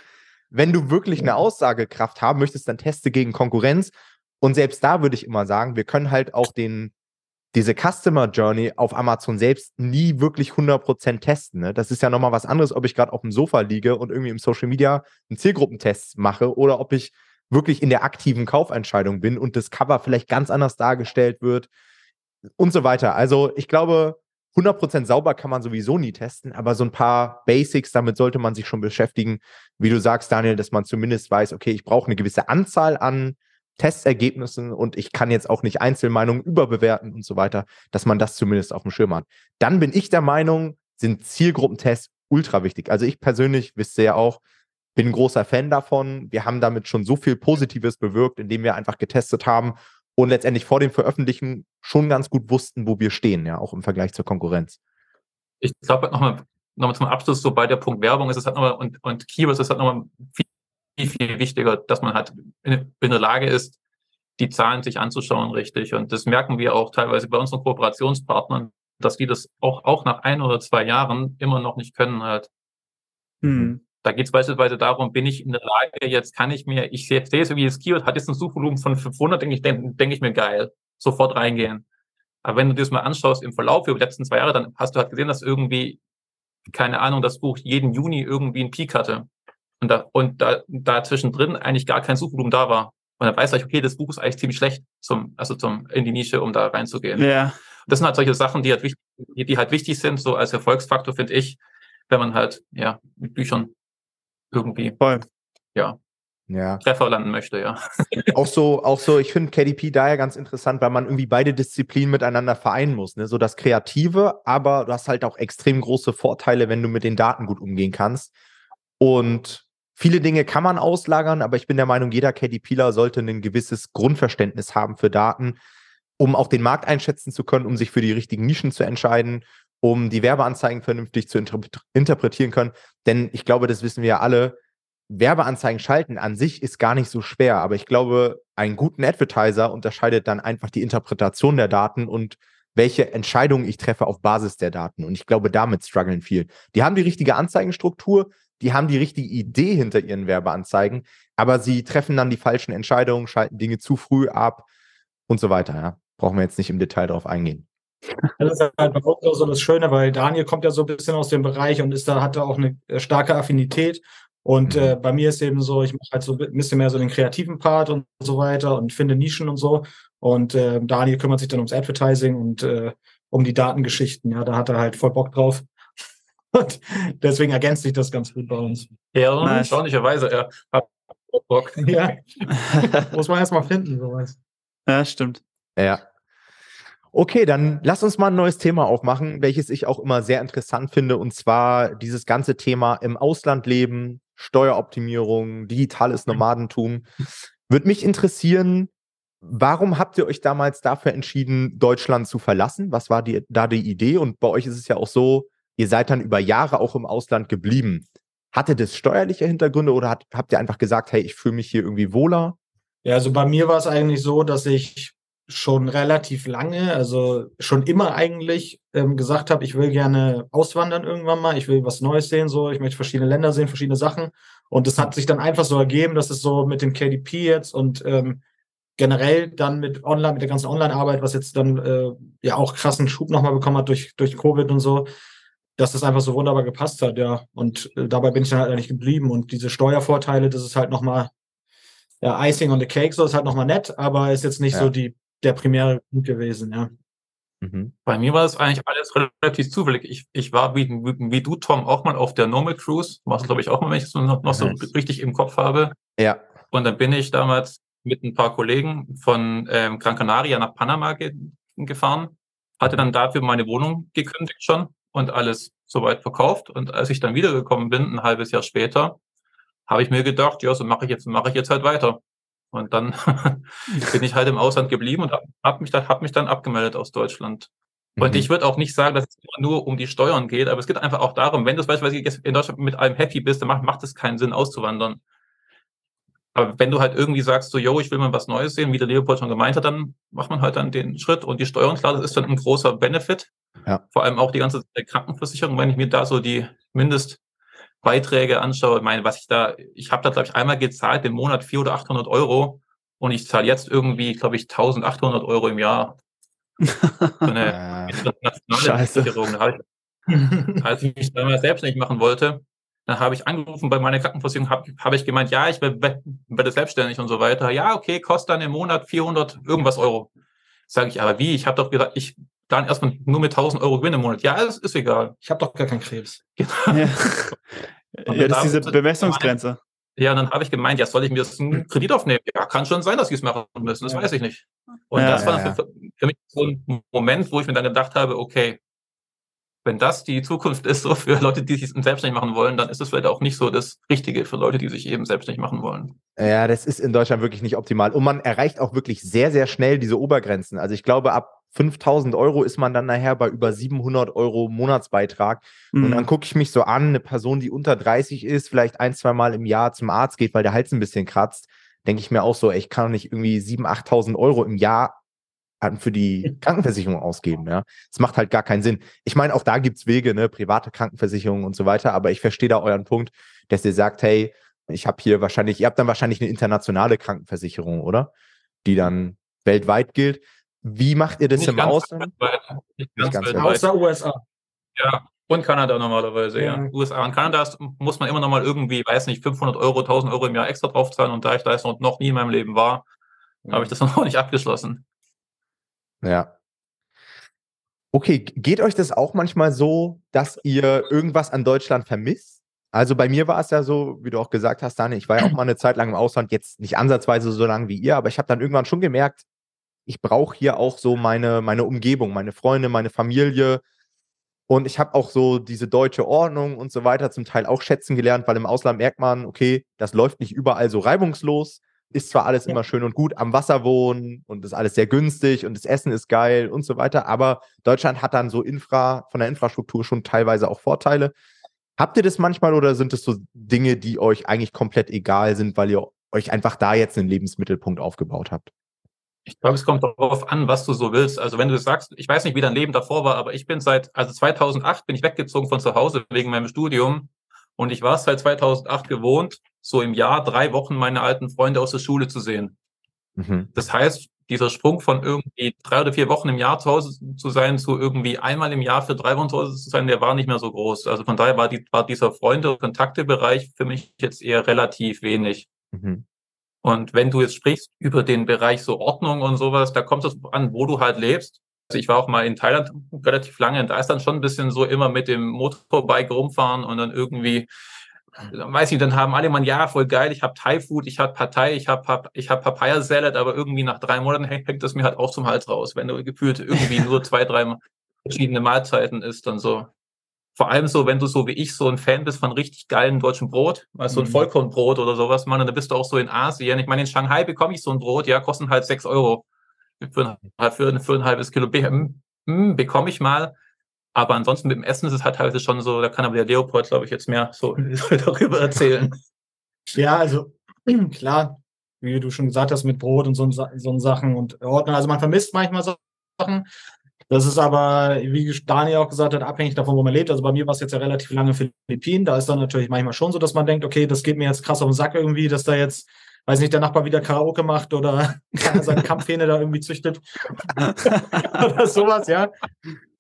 Wenn du wirklich eine Aussagekraft haben möchtest, dann teste gegen Konkurrenz. Und selbst da würde ich immer sagen, wir können halt auch den diese Customer Journey auf Amazon selbst nie wirklich 100% testen. Ne? Das ist ja nochmal was anderes, ob ich gerade auf dem Sofa liege und irgendwie im Social Media einen Zielgruppentest mache oder ob ich wirklich in der aktiven Kaufentscheidung bin und das Cover vielleicht ganz anders dargestellt wird und so weiter. Also ich glaube, 100% sauber kann man sowieso nie testen, aber so ein paar Basics, damit sollte man sich schon beschäftigen. Wie du sagst, Daniel, dass man zumindest weiß, okay, ich brauche eine gewisse Anzahl an Testergebnissen und ich kann jetzt auch nicht Einzelmeinungen überbewerten und so weiter, dass man das zumindest auf dem Schirm hat. Dann bin ich der Meinung, sind Zielgruppentests ultra wichtig. Also ich persönlich, wisst ihr ja auch, bin ein großer Fan davon. Wir haben damit schon so viel Positives bewirkt, indem wir einfach getestet haben und letztendlich vor dem Veröffentlichen schon ganz gut wussten, wo wir stehen, ja, auch im Vergleich zur Konkurrenz. Ich glaube, nochmal noch mal zum Abschluss, so bei der Punkt Werbung ist es halt nochmal und, und Keywords ist halt nochmal viel viel, wichtiger, dass man halt in, in der Lage ist, die Zahlen sich anzuschauen, richtig. Und das merken wir auch teilweise bei unseren Kooperationspartnern, dass die das auch, auch nach ein oder zwei Jahren immer noch nicht können halt. Mhm. Da geht es beispielsweise darum, bin ich in der Lage, jetzt kann ich mir, ich sehe, sehe es irgendwie, das Keyword hat jetzt ein Suchvolumen von 500, denke ich, denke denk ich mir geil, sofort reingehen. Aber wenn du dir das mal anschaust im Verlauf über die letzten zwei Jahre, dann hast du halt gesehen, dass irgendwie, keine Ahnung, das Buch jeden Juni irgendwie einen Peak hatte und da, und da, da zwischendrin eigentlich gar kein Suchvolumen da war. Und dann weiß ich, okay, das Buch ist eigentlich ziemlich schlecht zum, also zum, in die Nische, um da reinzugehen. Ja. Das sind halt solche Sachen, die halt wichtig, die, die halt wichtig sind, so als Erfolgsfaktor, finde ich, wenn man halt, ja, mit Büchern irgendwie, Voll. ja, ja. Treffer landen möchte, ja. auch so, auch so, ich finde KDP daher ganz interessant, weil man irgendwie beide Disziplinen miteinander vereinen muss. Ne? So das Kreative, aber du hast halt auch extrem große Vorteile, wenn du mit den Daten gut umgehen kannst. Und viele Dinge kann man auslagern, aber ich bin der Meinung, jeder KDPler sollte ein gewisses Grundverständnis haben für Daten, um auch den Markt einschätzen zu können, um sich für die richtigen Nischen zu entscheiden, um die Werbeanzeigen vernünftig zu interpretieren können. Denn ich glaube, das wissen wir ja alle, Werbeanzeigen schalten an sich ist gar nicht so schwer, aber ich glaube, einen guten Advertiser unterscheidet dann einfach die Interpretation der Daten und welche Entscheidungen ich treffe auf Basis der Daten. Und ich glaube, damit strugglen viel. Die haben die richtige Anzeigenstruktur, die haben die richtige Idee hinter ihren Werbeanzeigen, aber sie treffen dann die falschen Entscheidungen, schalten Dinge zu früh ab und so weiter. Ja. Brauchen wir jetzt nicht im Detail darauf eingehen. Das ist halt bei uns auch so das Schöne, weil Daniel kommt ja so ein bisschen aus dem Bereich und ist da, hat da auch eine äh, starke Affinität. Und mhm. äh, bei mir ist eben so, ich mache halt so ein bisschen mehr so den kreativen Part und so weiter und finde Nischen und so. Und äh, Daniel kümmert sich dann ums Advertising und äh, um die Datengeschichten. Ja, da hat er halt voll Bock drauf. Und deswegen ergänzt sich das ganz gut bei uns. Ja, nice. erstaunlicherweise. Ja. Bock. Ja. Muss man erstmal finden, sowas. Ja, stimmt. Ja. Okay, dann lass uns mal ein neues Thema aufmachen, welches ich auch immer sehr interessant finde, und zwar dieses ganze Thema im Ausland leben, Steueroptimierung, digitales Nomadentum. Würde mich interessieren, warum habt ihr euch damals dafür entschieden, Deutschland zu verlassen? Was war die, da die Idee? Und bei euch ist es ja auch so, ihr seid dann über Jahre auch im Ausland geblieben. Hatte das steuerliche Hintergründe oder hat, habt ihr einfach gesagt, hey, ich fühle mich hier irgendwie wohler? Ja, also bei mir war es eigentlich so, dass ich schon relativ lange, also schon immer eigentlich ähm, gesagt habe, ich will gerne auswandern irgendwann mal, ich will was Neues sehen, so, ich möchte verschiedene Länder sehen, verschiedene Sachen. Und es hat sich dann einfach so ergeben, dass es so mit dem KDP jetzt und ähm, generell dann mit Online, mit der ganzen Online-Arbeit, was jetzt dann äh, ja auch krassen Schub nochmal bekommen hat durch, durch Covid und so, dass das einfach so wunderbar gepasst hat, ja. Und äh, dabei bin ich dann halt eigentlich geblieben. Und diese Steuervorteile, das ist halt nochmal, ja, Icing on the Cake, so ist halt nochmal nett, aber ist jetzt nicht ja. so die, der primäre Punkt gewesen, ja. Mhm. Bei mir war es eigentlich alles relativ zufällig. Ich, ich war wie, wie, wie, du, Tom, auch mal auf der Normal Cruise. Machst du, glaube ich, auch mal, wenn ich es noch, noch so richtig im Kopf habe. Ja. Und dann bin ich damals mit ein paar Kollegen von ähm, Gran Canaria nach Panama ge gefahren. Hatte dann dafür meine Wohnung gekündigt schon und alles soweit verkauft. Und als ich dann wiedergekommen bin, ein halbes Jahr später, habe ich mir gedacht, ja, so mache ich jetzt, mache ich jetzt halt weiter. Und dann bin ich halt im Ausland geblieben und habe mich, dann, hab mich dann abgemeldet aus Deutschland. Und mhm. ich würde auch nicht sagen, dass es nur um die Steuern geht, aber es geht einfach auch darum, wenn du beispielsweise jetzt in Deutschland mit einem happy bist, dann macht, macht es keinen Sinn, auszuwandern. Aber wenn du halt irgendwie sagst, so, yo, ich will mal was Neues sehen, wie der Leopold schon gemeint hat, dann macht man halt dann den Schritt. Und die Steuern, klar, das ist dann ein großer Benefit. Ja. Vor allem auch die ganze Krankenversicherung, wenn ich mir da so die Mindestbeiträge anschaue, ich meine, was ich da, ich habe da, glaube ich, einmal gezahlt im Monat 400 oder 800 Euro und ich zahle jetzt irgendwie, glaube ich, 1800 Euro im Jahr. So eine internationale Versicherung. als ich mich damals selbstständig machen wollte, dann habe ich angerufen bei meiner Krankenversicherung, habe hab ich gemeint, ja, ich werde selbstständig und so weiter. Ja, okay, kostet dann im Monat 400 irgendwas Euro. Sage ich, aber wie? Ich habe doch gesagt, ich dann erstmal nur mit 1000 Euro Gewinn im Monat. Ja, das ist egal. Ich habe doch gar keinen Krebs. Genau. Ja, ja das ist diese Bemessungsgrenze. Ja, und dann habe ich gemeint, ja, soll ich mir jetzt einen Kredit aufnehmen? Ja, kann schon sein, dass sie es machen müssen, das ja. weiß ich nicht. Und ja, das war ja, für, für, mich so ein Moment, wo ich mir dann gedacht habe, okay, wenn das die Zukunft ist, so für Leute, die sich selbstständig machen wollen, dann ist es vielleicht auch nicht so das Richtige für Leute, die sich eben selbstständig machen wollen. Ja, das ist in Deutschland wirklich nicht optimal. Und man erreicht auch wirklich sehr, sehr schnell diese Obergrenzen. Also ich glaube, ab 5000 Euro ist man dann nachher bei über 700 Euro Monatsbeitrag. Mhm. Und dann gucke ich mich so an, eine Person, die unter 30 ist, vielleicht ein, zwei Mal im Jahr zum Arzt geht, weil der Hals ein bisschen kratzt, denke ich mir auch so, ey, ich kann doch nicht irgendwie 7.000, 8.000 Euro im Jahr für die Krankenversicherung ausgeben. Ja, das macht halt gar keinen Sinn. Ich meine, auch da gibt's Wege, ne, private Krankenversicherungen und so weiter. Aber ich verstehe da euren Punkt, dass ihr sagt, hey, ich habe hier wahrscheinlich, ihr habt dann wahrscheinlich eine internationale Krankenversicherung, oder? Die dann weltweit gilt. Wie macht ihr das nicht im Ausland? Nicht ganz, ganz Außer USA. Ja, und Kanada normalerweise, ja. ja. USA und Kanada muss man immer noch mal irgendwie, weiß nicht, 500 Euro, 1000 Euro im Jahr extra draufzahlen. Und da ich da noch nie in meinem Leben war, ja. habe ich das noch nicht abgeschlossen. Ja. Okay, geht euch das auch manchmal so, dass ihr irgendwas an Deutschland vermisst? Also bei mir war es ja so, wie du auch gesagt hast, Daniel, ich war ja auch mal eine Zeit lang im Ausland, jetzt nicht ansatzweise so lange wie ihr, aber ich habe dann irgendwann schon gemerkt, ich brauche hier auch so meine, meine Umgebung, meine Freunde, meine Familie. Und ich habe auch so diese deutsche Ordnung und so weiter zum Teil auch schätzen gelernt, weil im Ausland merkt man, okay, das läuft nicht überall so reibungslos ist zwar alles ja. immer schön und gut, am Wasser wohnen und ist alles sehr günstig und das Essen ist geil und so weiter, aber Deutschland hat dann so Infra, von der Infrastruktur schon teilweise auch Vorteile. Habt ihr das manchmal oder sind es so Dinge, die euch eigentlich komplett egal sind, weil ihr euch einfach da jetzt einen Lebensmittelpunkt aufgebaut habt? Ich glaube, es kommt darauf an, was du so willst. Also wenn du sagst, ich weiß nicht, wie dein Leben davor war, aber ich bin seit, also 2008 bin ich weggezogen von zu Hause wegen meinem Studium und ich war es seit 2008 gewohnt, so im Jahr drei Wochen meine alten Freunde aus der Schule zu sehen. Mhm. Das heißt, dieser Sprung von irgendwie drei oder vier Wochen im Jahr zu Hause zu sein, zu irgendwie einmal im Jahr für drei Wochen zu Hause zu sein, der war nicht mehr so groß. Also von daher war, die, war dieser Freunde- und Kontaktebereich für mich jetzt eher relativ wenig. Mhm. Und wenn du jetzt sprichst über den Bereich so Ordnung und sowas, da kommt es an, wo du halt lebst. Also ich war auch mal in Thailand relativ lange und da ist dann schon ein bisschen so immer mit dem Motorbike rumfahren und dann irgendwie weiß ich, dann haben alle mal, ja, voll geil, ich habe Thai Food, ich habe Partei, ich habe ich hab Papaya Salad, aber irgendwie nach drei Monaten hängt das mir halt auch zum Hals raus, wenn du gefühlt irgendwie nur zwei, drei verschiedene Mahlzeiten isst dann so. Vor allem so, wenn du so wie ich so ein Fan bist von richtig geilen deutschen Brot, also so ein mhm. Vollkornbrot oder sowas, man, dann bist du auch so in Asien. Ich meine, in Shanghai bekomme ich so ein Brot, ja, kosten halt sechs Euro für ein, für, für ein halbes Kilo. Hm, bekomme ich mal. Aber ansonsten mit dem Essen ist es halt teilweise schon so, da kann aber der Leopold, glaube ich, jetzt mehr so darüber erzählen. Ja, also klar, wie du schon gesagt hast, mit Brot und so, so Sachen und Ordnung. Also man vermisst manchmal Sachen. Das ist aber, wie Daniel auch gesagt hat, abhängig davon, wo man lebt. Also bei mir war es jetzt ja relativ lange Philippinen. Da ist dann natürlich manchmal schon so, dass man denkt, okay, das geht mir jetzt krass auf den Sack irgendwie, dass da jetzt, weiß nicht, der Nachbar wieder Karaoke macht oder seine Kampfhähne da irgendwie züchtet. oder sowas, ja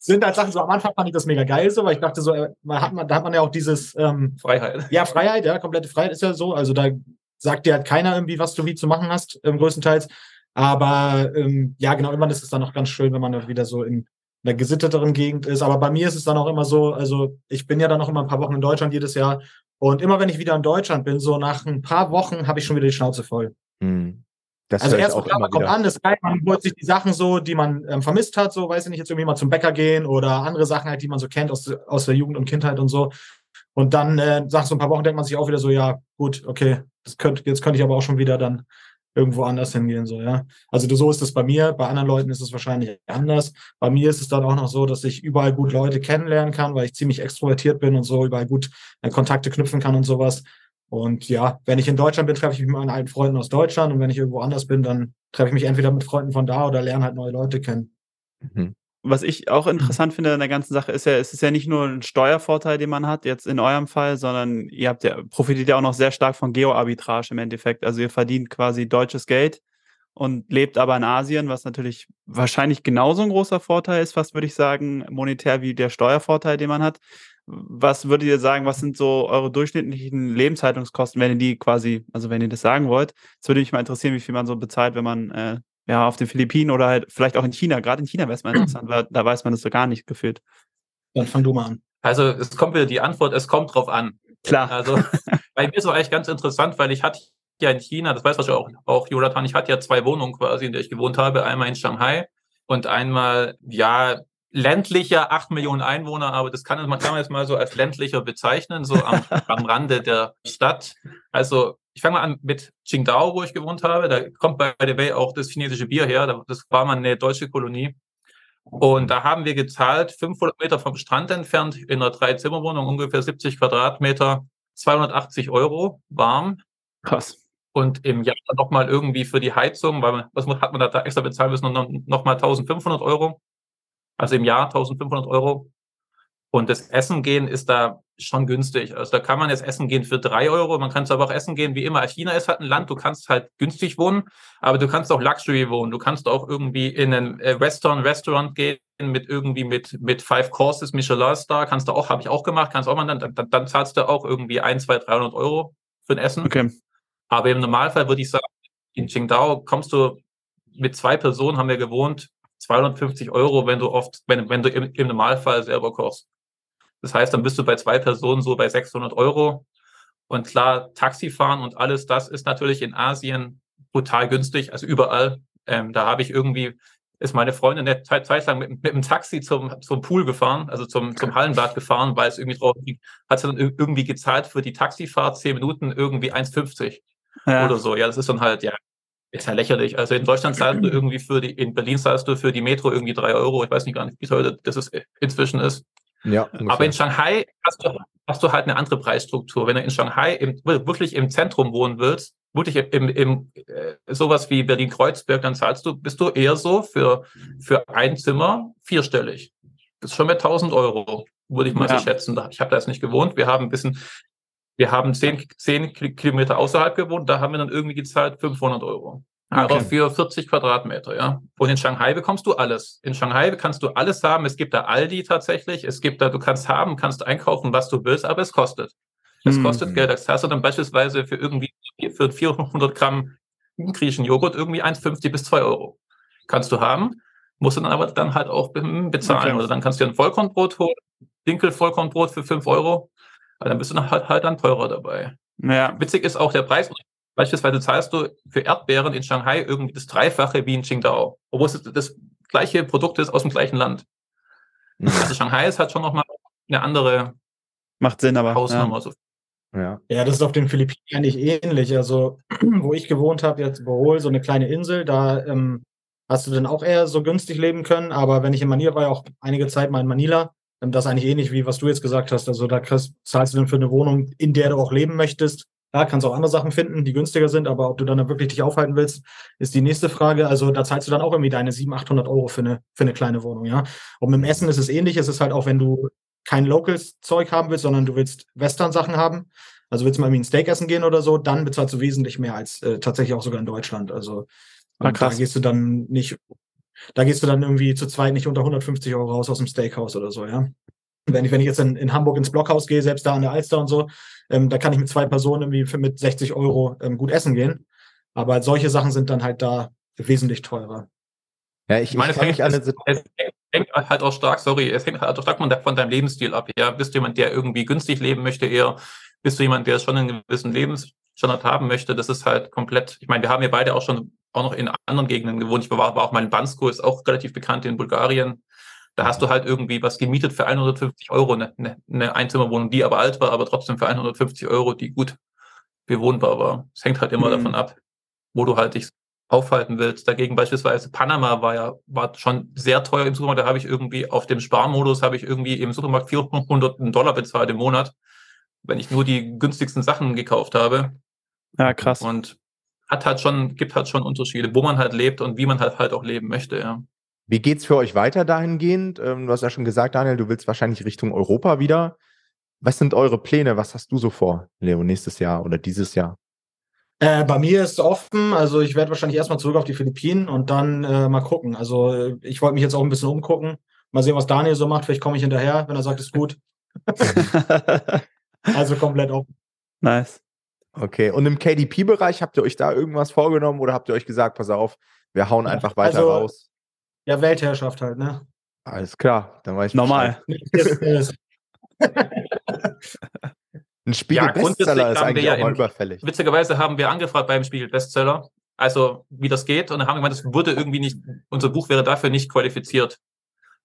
sind halt Sachen, so am Anfang fand ich das mega geil so, weil ich dachte so, äh, man hat man, da hat man ja auch dieses ähm, Freiheit. Ja, Freiheit, ja, komplette Freiheit ist ja so. Also da sagt dir halt keiner irgendwie, was du wie zu machen hast, ähm, größtenteils. Aber ähm, ja, genau, immer ist es dann auch ganz schön, wenn man dann wieder so in einer gesitteteren Gegend ist. Aber bei mir ist es dann auch immer so, also ich bin ja dann noch immer ein paar Wochen in Deutschland jedes Jahr. Und immer wenn ich wieder in Deutschland bin, so nach ein paar Wochen habe ich schon wieder die Schnauze voll. Hm. Das also erst auch man kommt an, das geil, man holt sich die Sachen so, die man ähm, vermisst hat, so weiß ich nicht, jetzt irgendwie mal zum Bäcker gehen oder andere Sachen halt, die man so kennt aus, aus der Jugend und Kindheit und so. Und dann äh, nach so ein paar Wochen denkt man sich auch wieder so, ja, gut, okay, das könnt, jetzt könnte ich aber auch schon wieder dann irgendwo anders hingehen, so, ja. Also so ist es bei mir, bei anderen Leuten ist es wahrscheinlich anders. Bei mir ist es dann auch noch so, dass ich überall gut Leute kennenlernen kann, weil ich ziemlich extrovertiert bin und so überall gut äh, Kontakte knüpfen kann und sowas. Und ja, wenn ich in Deutschland bin, treffe ich mich mit meinen alten Freunden aus Deutschland. Und wenn ich irgendwo anders bin, dann treffe ich mich entweder mit Freunden von da oder lerne halt neue Leute kennen. Mhm. Was ich auch interessant finde an der ganzen Sache ist ja, es ist ja nicht nur ein Steuervorteil, den man hat, jetzt in eurem Fall, sondern ihr habt ja, profitiert ja auch noch sehr stark von Geo-Arbitrage im Endeffekt. Also ihr verdient quasi deutsches Geld und lebt aber in Asien, was natürlich wahrscheinlich genauso ein großer Vorteil ist, fast würde ich sagen, monetär wie der Steuervorteil, den man hat. Was würdet ihr sagen, was sind so eure durchschnittlichen Lebenshaltungskosten, wenn ihr die quasi, also wenn ihr das sagen wollt? Es würde mich mal interessieren, wie viel man so bezahlt, wenn man äh, ja auf den Philippinen oder halt vielleicht auch in China, gerade in China wäre es mal interessant, weil da weiß man das so gar nicht gefühlt. Dann fang du mal an. Also es kommt wieder die Antwort, es kommt drauf an. Klar. Also bei mir ist es eigentlich ganz interessant, weil ich hatte ja in China, das weiß wahrscheinlich auch, auch Jonathan, ich hatte ja zwei Wohnungen quasi, in der ich gewohnt habe, einmal in Shanghai und einmal, ja, ländlicher, acht Millionen Einwohner, aber das kann man kann man jetzt mal so als ländlicher bezeichnen, so am, am Rande der Stadt. Also ich fange mal an mit Qingdao, wo ich gewohnt habe. Da kommt bei der Way auch das chinesische Bier her. Das war mal eine deutsche Kolonie. Und da haben wir gezahlt, 500 Meter vom Strand entfernt, in einer Drei-Zimmer-Wohnung, ungefähr 70 Quadratmeter, 280 Euro warm. Krass. Und im Jahr nochmal irgendwie für die Heizung, weil was hat man da extra bezahlen müssen, nochmal 1500 Euro. Also im Jahr 1500 Euro. Und das Essen gehen ist da schon günstig. Also da kann man jetzt essen gehen für drei Euro. Man kann es aber auch essen gehen, wie immer. China ist halt ein Land, du kannst halt günstig wohnen, aber du kannst auch Luxury wohnen. Du kannst auch irgendwie in ein äh, Western Restaurant gehen mit irgendwie mit, mit Five Courses, Michelin Star. Kannst du auch, habe ich auch gemacht, kannst auch mal, dann, dann, dann zahlst du auch irgendwie ein, zwei, 300 Euro für ein Essen. Okay. Aber im Normalfall würde ich sagen, in Qingdao kommst du mit zwei Personen, haben wir gewohnt, 250 Euro, wenn du oft, wenn, wenn du im, im Normalfall selber kochst. Das heißt, dann bist du bei zwei Personen so bei 600 Euro. Und klar, Taxifahren und alles das ist natürlich in Asien brutal günstig, also überall. Ähm, da habe ich irgendwie, ist meine Freundin eine Zeit, lang mit, mit dem Taxi zum, zum Pool gefahren, also zum, zum Hallenbad gefahren, weil es irgendwie drauf liegt, hat sie dann irgendwie gezahlt für die Taxifahrt zehn Minuten irgendwie 1,50 ja. oder so. Ja, das ist dann halt, ja, ist ja lächerlich. Also in Deutschland zahlst du irgendwie für die, in Berlin zahlst du für die Metro irgendwie drei Euro. Ich weiß nicht gar nicht, wie heute das ist, inzwischen ist. Ja, ungefähr. Aber in Shanghai hast du, hast du halt eine andere Preisstruktur. Wenn du in Shanghai im, wirklich im Zentrum wohnen willst, wirklich im, im äh, sowas wie Berlin-Kreuzberg, dann zahlst du, bist du eher so für, für ein Zimmer vierstellig. Das ist schon mit 1000 Euro, würde ich mal ja. so schätzen. Ich habe da jetzt nicht gewohnt. Wir haben ein bisschen, wir haben zehn, zehn Kilometer außerhalb gewohnt, da haben wir dann irgendwie gezahlt 500 Euro. Aber okay. für 40 Quadratmeter, ja. Und in Shanghai bekommst du alles. In Shanghai kannst du alles haben. Es gibt da Aldi tatsächlich. Es gibt da, du kannst haben, kannst einkaufen, was du willst, aber es kostet. Es hm. kostet Geld. Das hast du dann beispielsweise für irgendwie, für 400 Gramm griechischen Joghurt irgendwie 1,50 bis 2 Euro. Kannst du haben, musst du dann aber dann halt auch bezahlen. Okay. Oder dann kannst du dir ein Vollkornbrot holen, Dinkel-Vollkornbrot für 5 Euro. Aber dann bist du dann halt, halt dann teurer dabei. Ja. Witzig ist auch der Preis Beispielsweise zahlst du für Erdbeeren in Shanghai irgendwie das Dreifache wie in Qingdao, obwohl es das gleiche Produkt ist aus dem gleichen Land. Mhm. Also Shanghai ist halt schon nochmal eine andere Macht Sinn, aber Hausnummer. Ja. Ja. ja, das ist auf den Philippinen eigentlich ähnlich. Also, wo ich gewohnt habe, jetzt Bohol, so eine kleine Insel, da ähm, hast du dann auch eher so günstig leben können. Aber wenn ich in Manila war, ja auch einige Zeit mal in Manila, das ist eigentlich ähnlich wie was du jetzt gesagt hast. Also, da kriegst, zahlst du dann für eine Wohnung, in der du auch leben möchtest, ja, kannst auch andere Sachen finden, die günstiger sind, aber ob du dann wirklich dich aufhalten willst, ist die nächste Frage. Also da zahlst du dann auch irgendwie deine 700, 800 Euro für eine, für eine kleine Wohnung, ja. Und mit dem Essen ist es ähnlich. Es ist halt auch, wenn du kein Locals-Zeug haben willst, sondern du willst Western-Sachen haben, also willst du mal irgendwie ein Steak essen gehen oder so, dann bezahlst du wesentlich mehr als äh, tatsächlich auch sogar in Deutschland. Also ah, da gehst du dann nicht, da gehst du dann irgendwie zu zweit nicht unter 150 Euro raus aus dem Steakhouse oder so, ja. Wenn ich, wenn ich jetzt in, in Hamburg ins Blockhaus gehe, selbst da an der Alster und so, ähm, da kann ich mit zwei Personen irgendwie für mit 60 Euro ähm, gut essen gehen. Aber solche Sachen sind dann halt da wesentlich teurer. Ja, ich, ich meine, es hängt, es, es hängt halt auch stark, sorry, es hängt halt auch stark von, von deinem Lebensstil ab. Ja, bist du jemand, der irgendwie günstig leben möchte, eher bist du jemand, der schon einen gewissen Lebensstandard haben möchte. Das ist halt komplett, ich meine, wir haben ja beide auch schon auch noch in anderen Gegenden gewohnt. Ich war, war auch mal in Bansko, ist auch relativ bekannt in Bulgarien. Da hast du halt irgendwie was gemietet für 150 Euro, eine, eine, eine Einzimmerwohnung, die aber alt war, aber trotzdem für 150 Euro, die gut bewohnbar war. Es hängt halt immer mhm. davon ab, wo du halt dich aufhalten willst. Dagegen beispielsweise Panama war ja war schon sehr teuer im Supermarkt. Da habe ich irgendwie auf dem Sparmodus habe ich irgendwie im Supermarkt 400 Dollar bezahlt im Monat, wenn ich nur die günstigsten Sachen gekauft habe. Ja, krass. Und hat halt schon, gibt halt schon Unterschiede, wo man halt lebt und wie man halt halt auch leben möchte, ja. Wie geht's für euch weiter dahingehend? Ähm, du hast ja schon gesagt, Daniel, du willst wahrscheinlich Richtung Europa wieder. Was sind eure Pläne? Was hast du so vor, Leo, nächstes Jahr oder dieses Jahr? Äh, bei mir ist es offen. Also ich werde wahrscheinlich erstmal zurück auf die Philippinen und dann äh, mal gucken. Also äh, ich wollte mich jetzt auch ein bisschen umgucken. Mal sehen, was Daniel so macht. Vielleicht komme ich hinterher, wenn er sagt, ist gut. also komplett offen. Nice. Okay, und im KDP-Bereich habt ihr euch da irgendwas vorgenommen oder habt ihr euch gesagt, pass auf, wir hauen einfach weiter also, raus? Ja, Weltherrschaft halt, ne? Alles klar, dann weiß ich Normal. Ein Spiegel-Bestseller ist eigentlich ja auch mal überfällig. Witzigerweise haben wir angefragt beim Spiegel Bestseller, also wie das geht, und dann haben wir gemeint, das wurde irgendwie nicht, unser Buch wäre dafür nicht qualifiziert.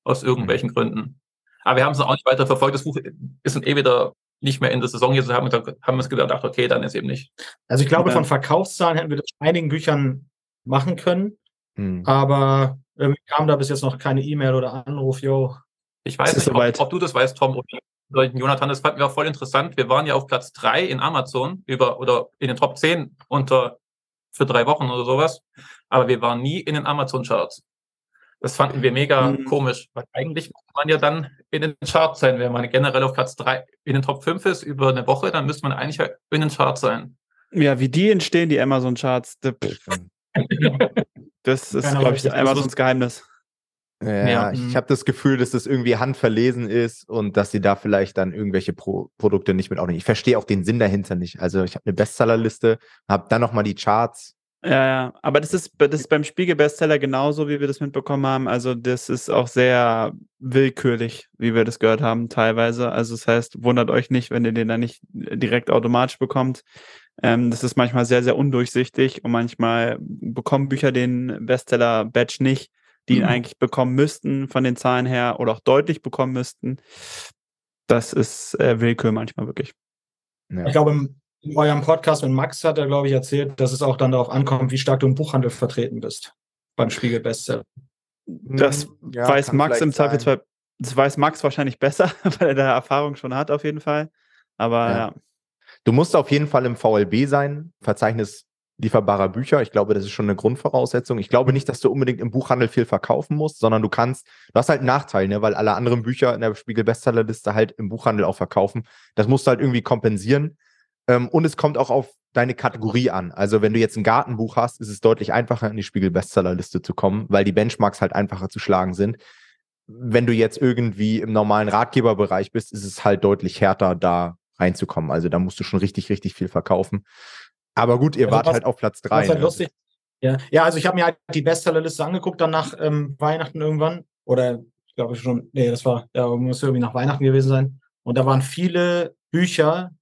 Aus irgendwelchen Gründen. Aber wir haben es auch nicht weiter verfolgt. Das Buch ist dann eh wieder nicht mehr in der Saison jetzt, haben haben wir uns gedacht, okay, dann ist eben nicht. Also ich glaube, Ja. von Verkaufszahlen hätten wir das bei einigen Büchern machen können, Hm. aber irgendwie kam da bis jetzt noch keine E-Mail oder Anruf, yo. Ich weiß Es nicht, ob, ob du das weißt, Tom oder Jonathan, das fanden wir auch voll interessant. Wir waren ja auf Platz drei in Amazon über oder in den Top 10 unter für drei Wochen oder sowas, aber wir waren nie in den Amazon-Charts. Das fanden wir mega Mhm. komisch, weil eigentlich muss man ja dann in den Charts sein. Wenn man generell auf Platz drei in den Top 5 ist über eine Woche, dann müsste man eigentlich ja in den Charts sein. Ja, wie die entstehen, die Amazon-Charts, das ist, glaube ich, das Amazons Geheimnis. Ja, Ja. ich Mhm. habe das Gefühl, dass das irgendwie handverlesen ist und dass sie da vielleicht dann irgendwelche Pro Produkte nicht mit aufnehmen. Ich verstehe auch den Sinn dahinter nicht. Also ich habe eine Bestsellerliste, habe dann nochmal die Charts. Ja, ja, aber das ist, das ist beim Spiegel-Bestseller genauso, wie wir das mitbekommen haben. Also, das ist auch sehr willkürlich, wie wir das gehört haben, teilweise. Also, das heißt, wundert euch nicht, wenn ihr den dann nicht direkt automatisch bekommt. Ähm, das ist manchmal sehr, sehr undurchsichtig und manchmal bekommen Bücher den Bestseller-Badge nicht, die ihn Mhm. eigentlich bekommen müssten von den Zahlen her oder auch deutlich bekommen müssten. Das ist äh, Willkür manchmal wirklich. Ja. Ich glaube, im- in eurem Podcast mit Max hat er, glaube ich, erzählt, dass es auch dann darauf ankommt, wie stark du im Buchhandel vertreten bist. Beim Spiegel Bestseller. Das Hm, ja, weiß Max im. Zweifelsfall, das weiß Max wahrscheinlich besser, weil er da Erfahrung schon hat, auf jeden Fall. Aber Ja. ja, Du musst auf jeden Fall im VLB sein, Verzeichnis lieferbarer Bücher. Ich glaube, das ist schon eine Grundvoraussetzung. Ich glaube nicht, dass du unbedingt im Buchhandel viel verkaufen musst, sondern du kannst, du hast halt einen Nachteil, ne, weil alle anderen Bücher in der Spiegel Bestsellerliste halt im Buchhandel auch verkaufen. Das musst du halt irgendwie kompensieren. Ähm, und es kommt auch auf deine Kategorie an. Also wenn du jetzt ein Gartenbuch hast, ist es deutlich einfacher, in die Spiegel Bestsellerliste zu kommen, weil die Benchmarks halt einfacher zu schlagen sind. Wenn du jetzt irgendwie im normalen Ratgeberbereich bist, ist es halt deutlich härter, da reinzukommen. Also da musst du schon richtig, richtig viel verkaufen. Aber gut, ihr Also wart was- halt auf Platz drei. Das ist halt ne? lustig. Ja, ja also ich habe mir halt die Bestsellerliste angeguckt, dann nach ähm, Weihnachten irgendwann. Oder ich glaube schon, nee, das war, ja, muss irgendwie nach Weihnachten gewesen sein. Und da waren viele Bücher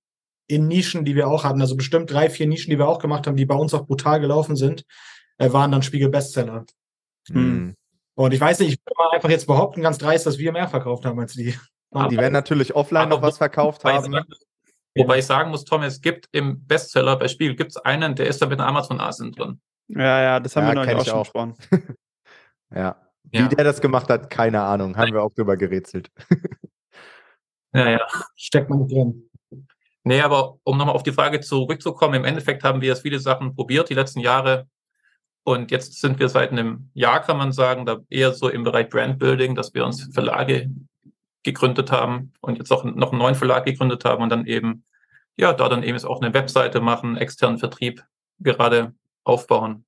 in Nischen, die wir auch hatten. Also bestimmt drei, vier Nischen, die wir auch gemacht haben, die bei uns auch brutal gelaufen sind, äh, waren dann Spiegel Bestseller. Hm. Und ich weiß nicht, ich würde mal einfach jetzt behaupten, ganz dreist, dass wir mehr verkauft haben als die. Die werden natürlich offline Aber noch was verkauft Wobei ich, haben. sagen, wobei ich sagen muss, Tom, es gibt im Bestseller bei Spiegel gibt es einen, der ist da mit einer Amazon-Asen drin. ja, ja, das haben Ja, wir neulich auch schon auch. besprochen. Ja. Ja. Wie der das gemacht hat, keine Ahnung. Haben wir auch drüber gerätselt. ja, ja. Steckt man drin. Nee, aber um nochmal auf die Frage zurückzukommen, im Endeffekt haben wir jetzt viele Sachen probiert die letzten Jahre. Und jetzt sind wir seit einem Jahr, kann man sagen, da eher so im Bereich Brandbuilding, dass wir uns Verlage gegründet haben und jetzt auch noch einen neuen Verlag gegründet haben und dann eben, ja, da dann eben jetzt auch eine Webseite machen, externen Vertrieb gerade aufbauen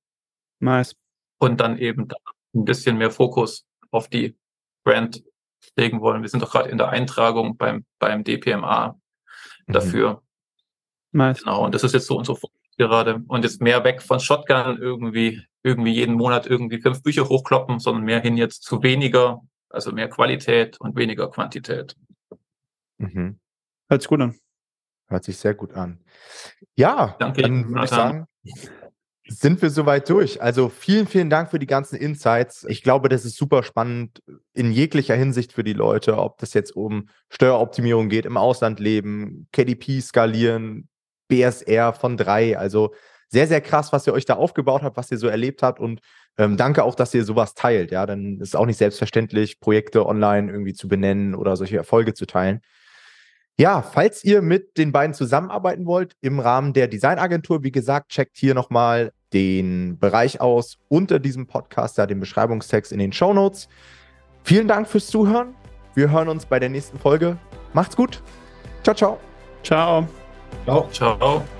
Nice. und dann eben da ein bisschen mehr Fokus auf die Brand legen wollen. Wir sind doch gerade in der Eintragung beim, beim DPMA. Dafür. Nice. Genau, und das ist jetzt so unser Fokus gerade. Und jetzt mehr weg von Shotgun irgendwie, irgendwie jeden Monat irgendwie fünf Bücher hochkloppen, sondern mehr hin jetzt zu weniger, also mehr Qualität und weniger Quantität. Mhm. Hört sich gut an. Hört sich sehr gut an. Ja, Danke, dann würde ich sagen, sind wir soweit durch. Also vielen, vielen Dank für die ganzen Insights. Ich glaube, das ist super spannend in jeglicher Hinsicht für die Leute, ob das jetzt um Steueroptimierung geht, im Ausland leben, KDP skalieren, BSR von drei. Also sehr, sehr krass, was ihr euch da aufgebaut habt, was ihr so erlebt habt. Und ähm, danke auch, dass ihr sowas teilt. Ja, dann ist es auch nicht selbstverständlich, Projekte online irgendwie zu benennen oder solche Erfolge zu teilen. Ja, falls ihr mit den beiden zusammenarbeiten wollt im Rahmen der Designagentur, wie gesagt, checkt hier nochmal den Bereich aus unter diesem Podcast, da den Beschreibungstext in den Show Notes. Vielen Dank fürs Zuhören. Wir hören uns bei der nächsten Folge. Macht's gut. Ciao, ciao. Ciao. Ciao. Ciao.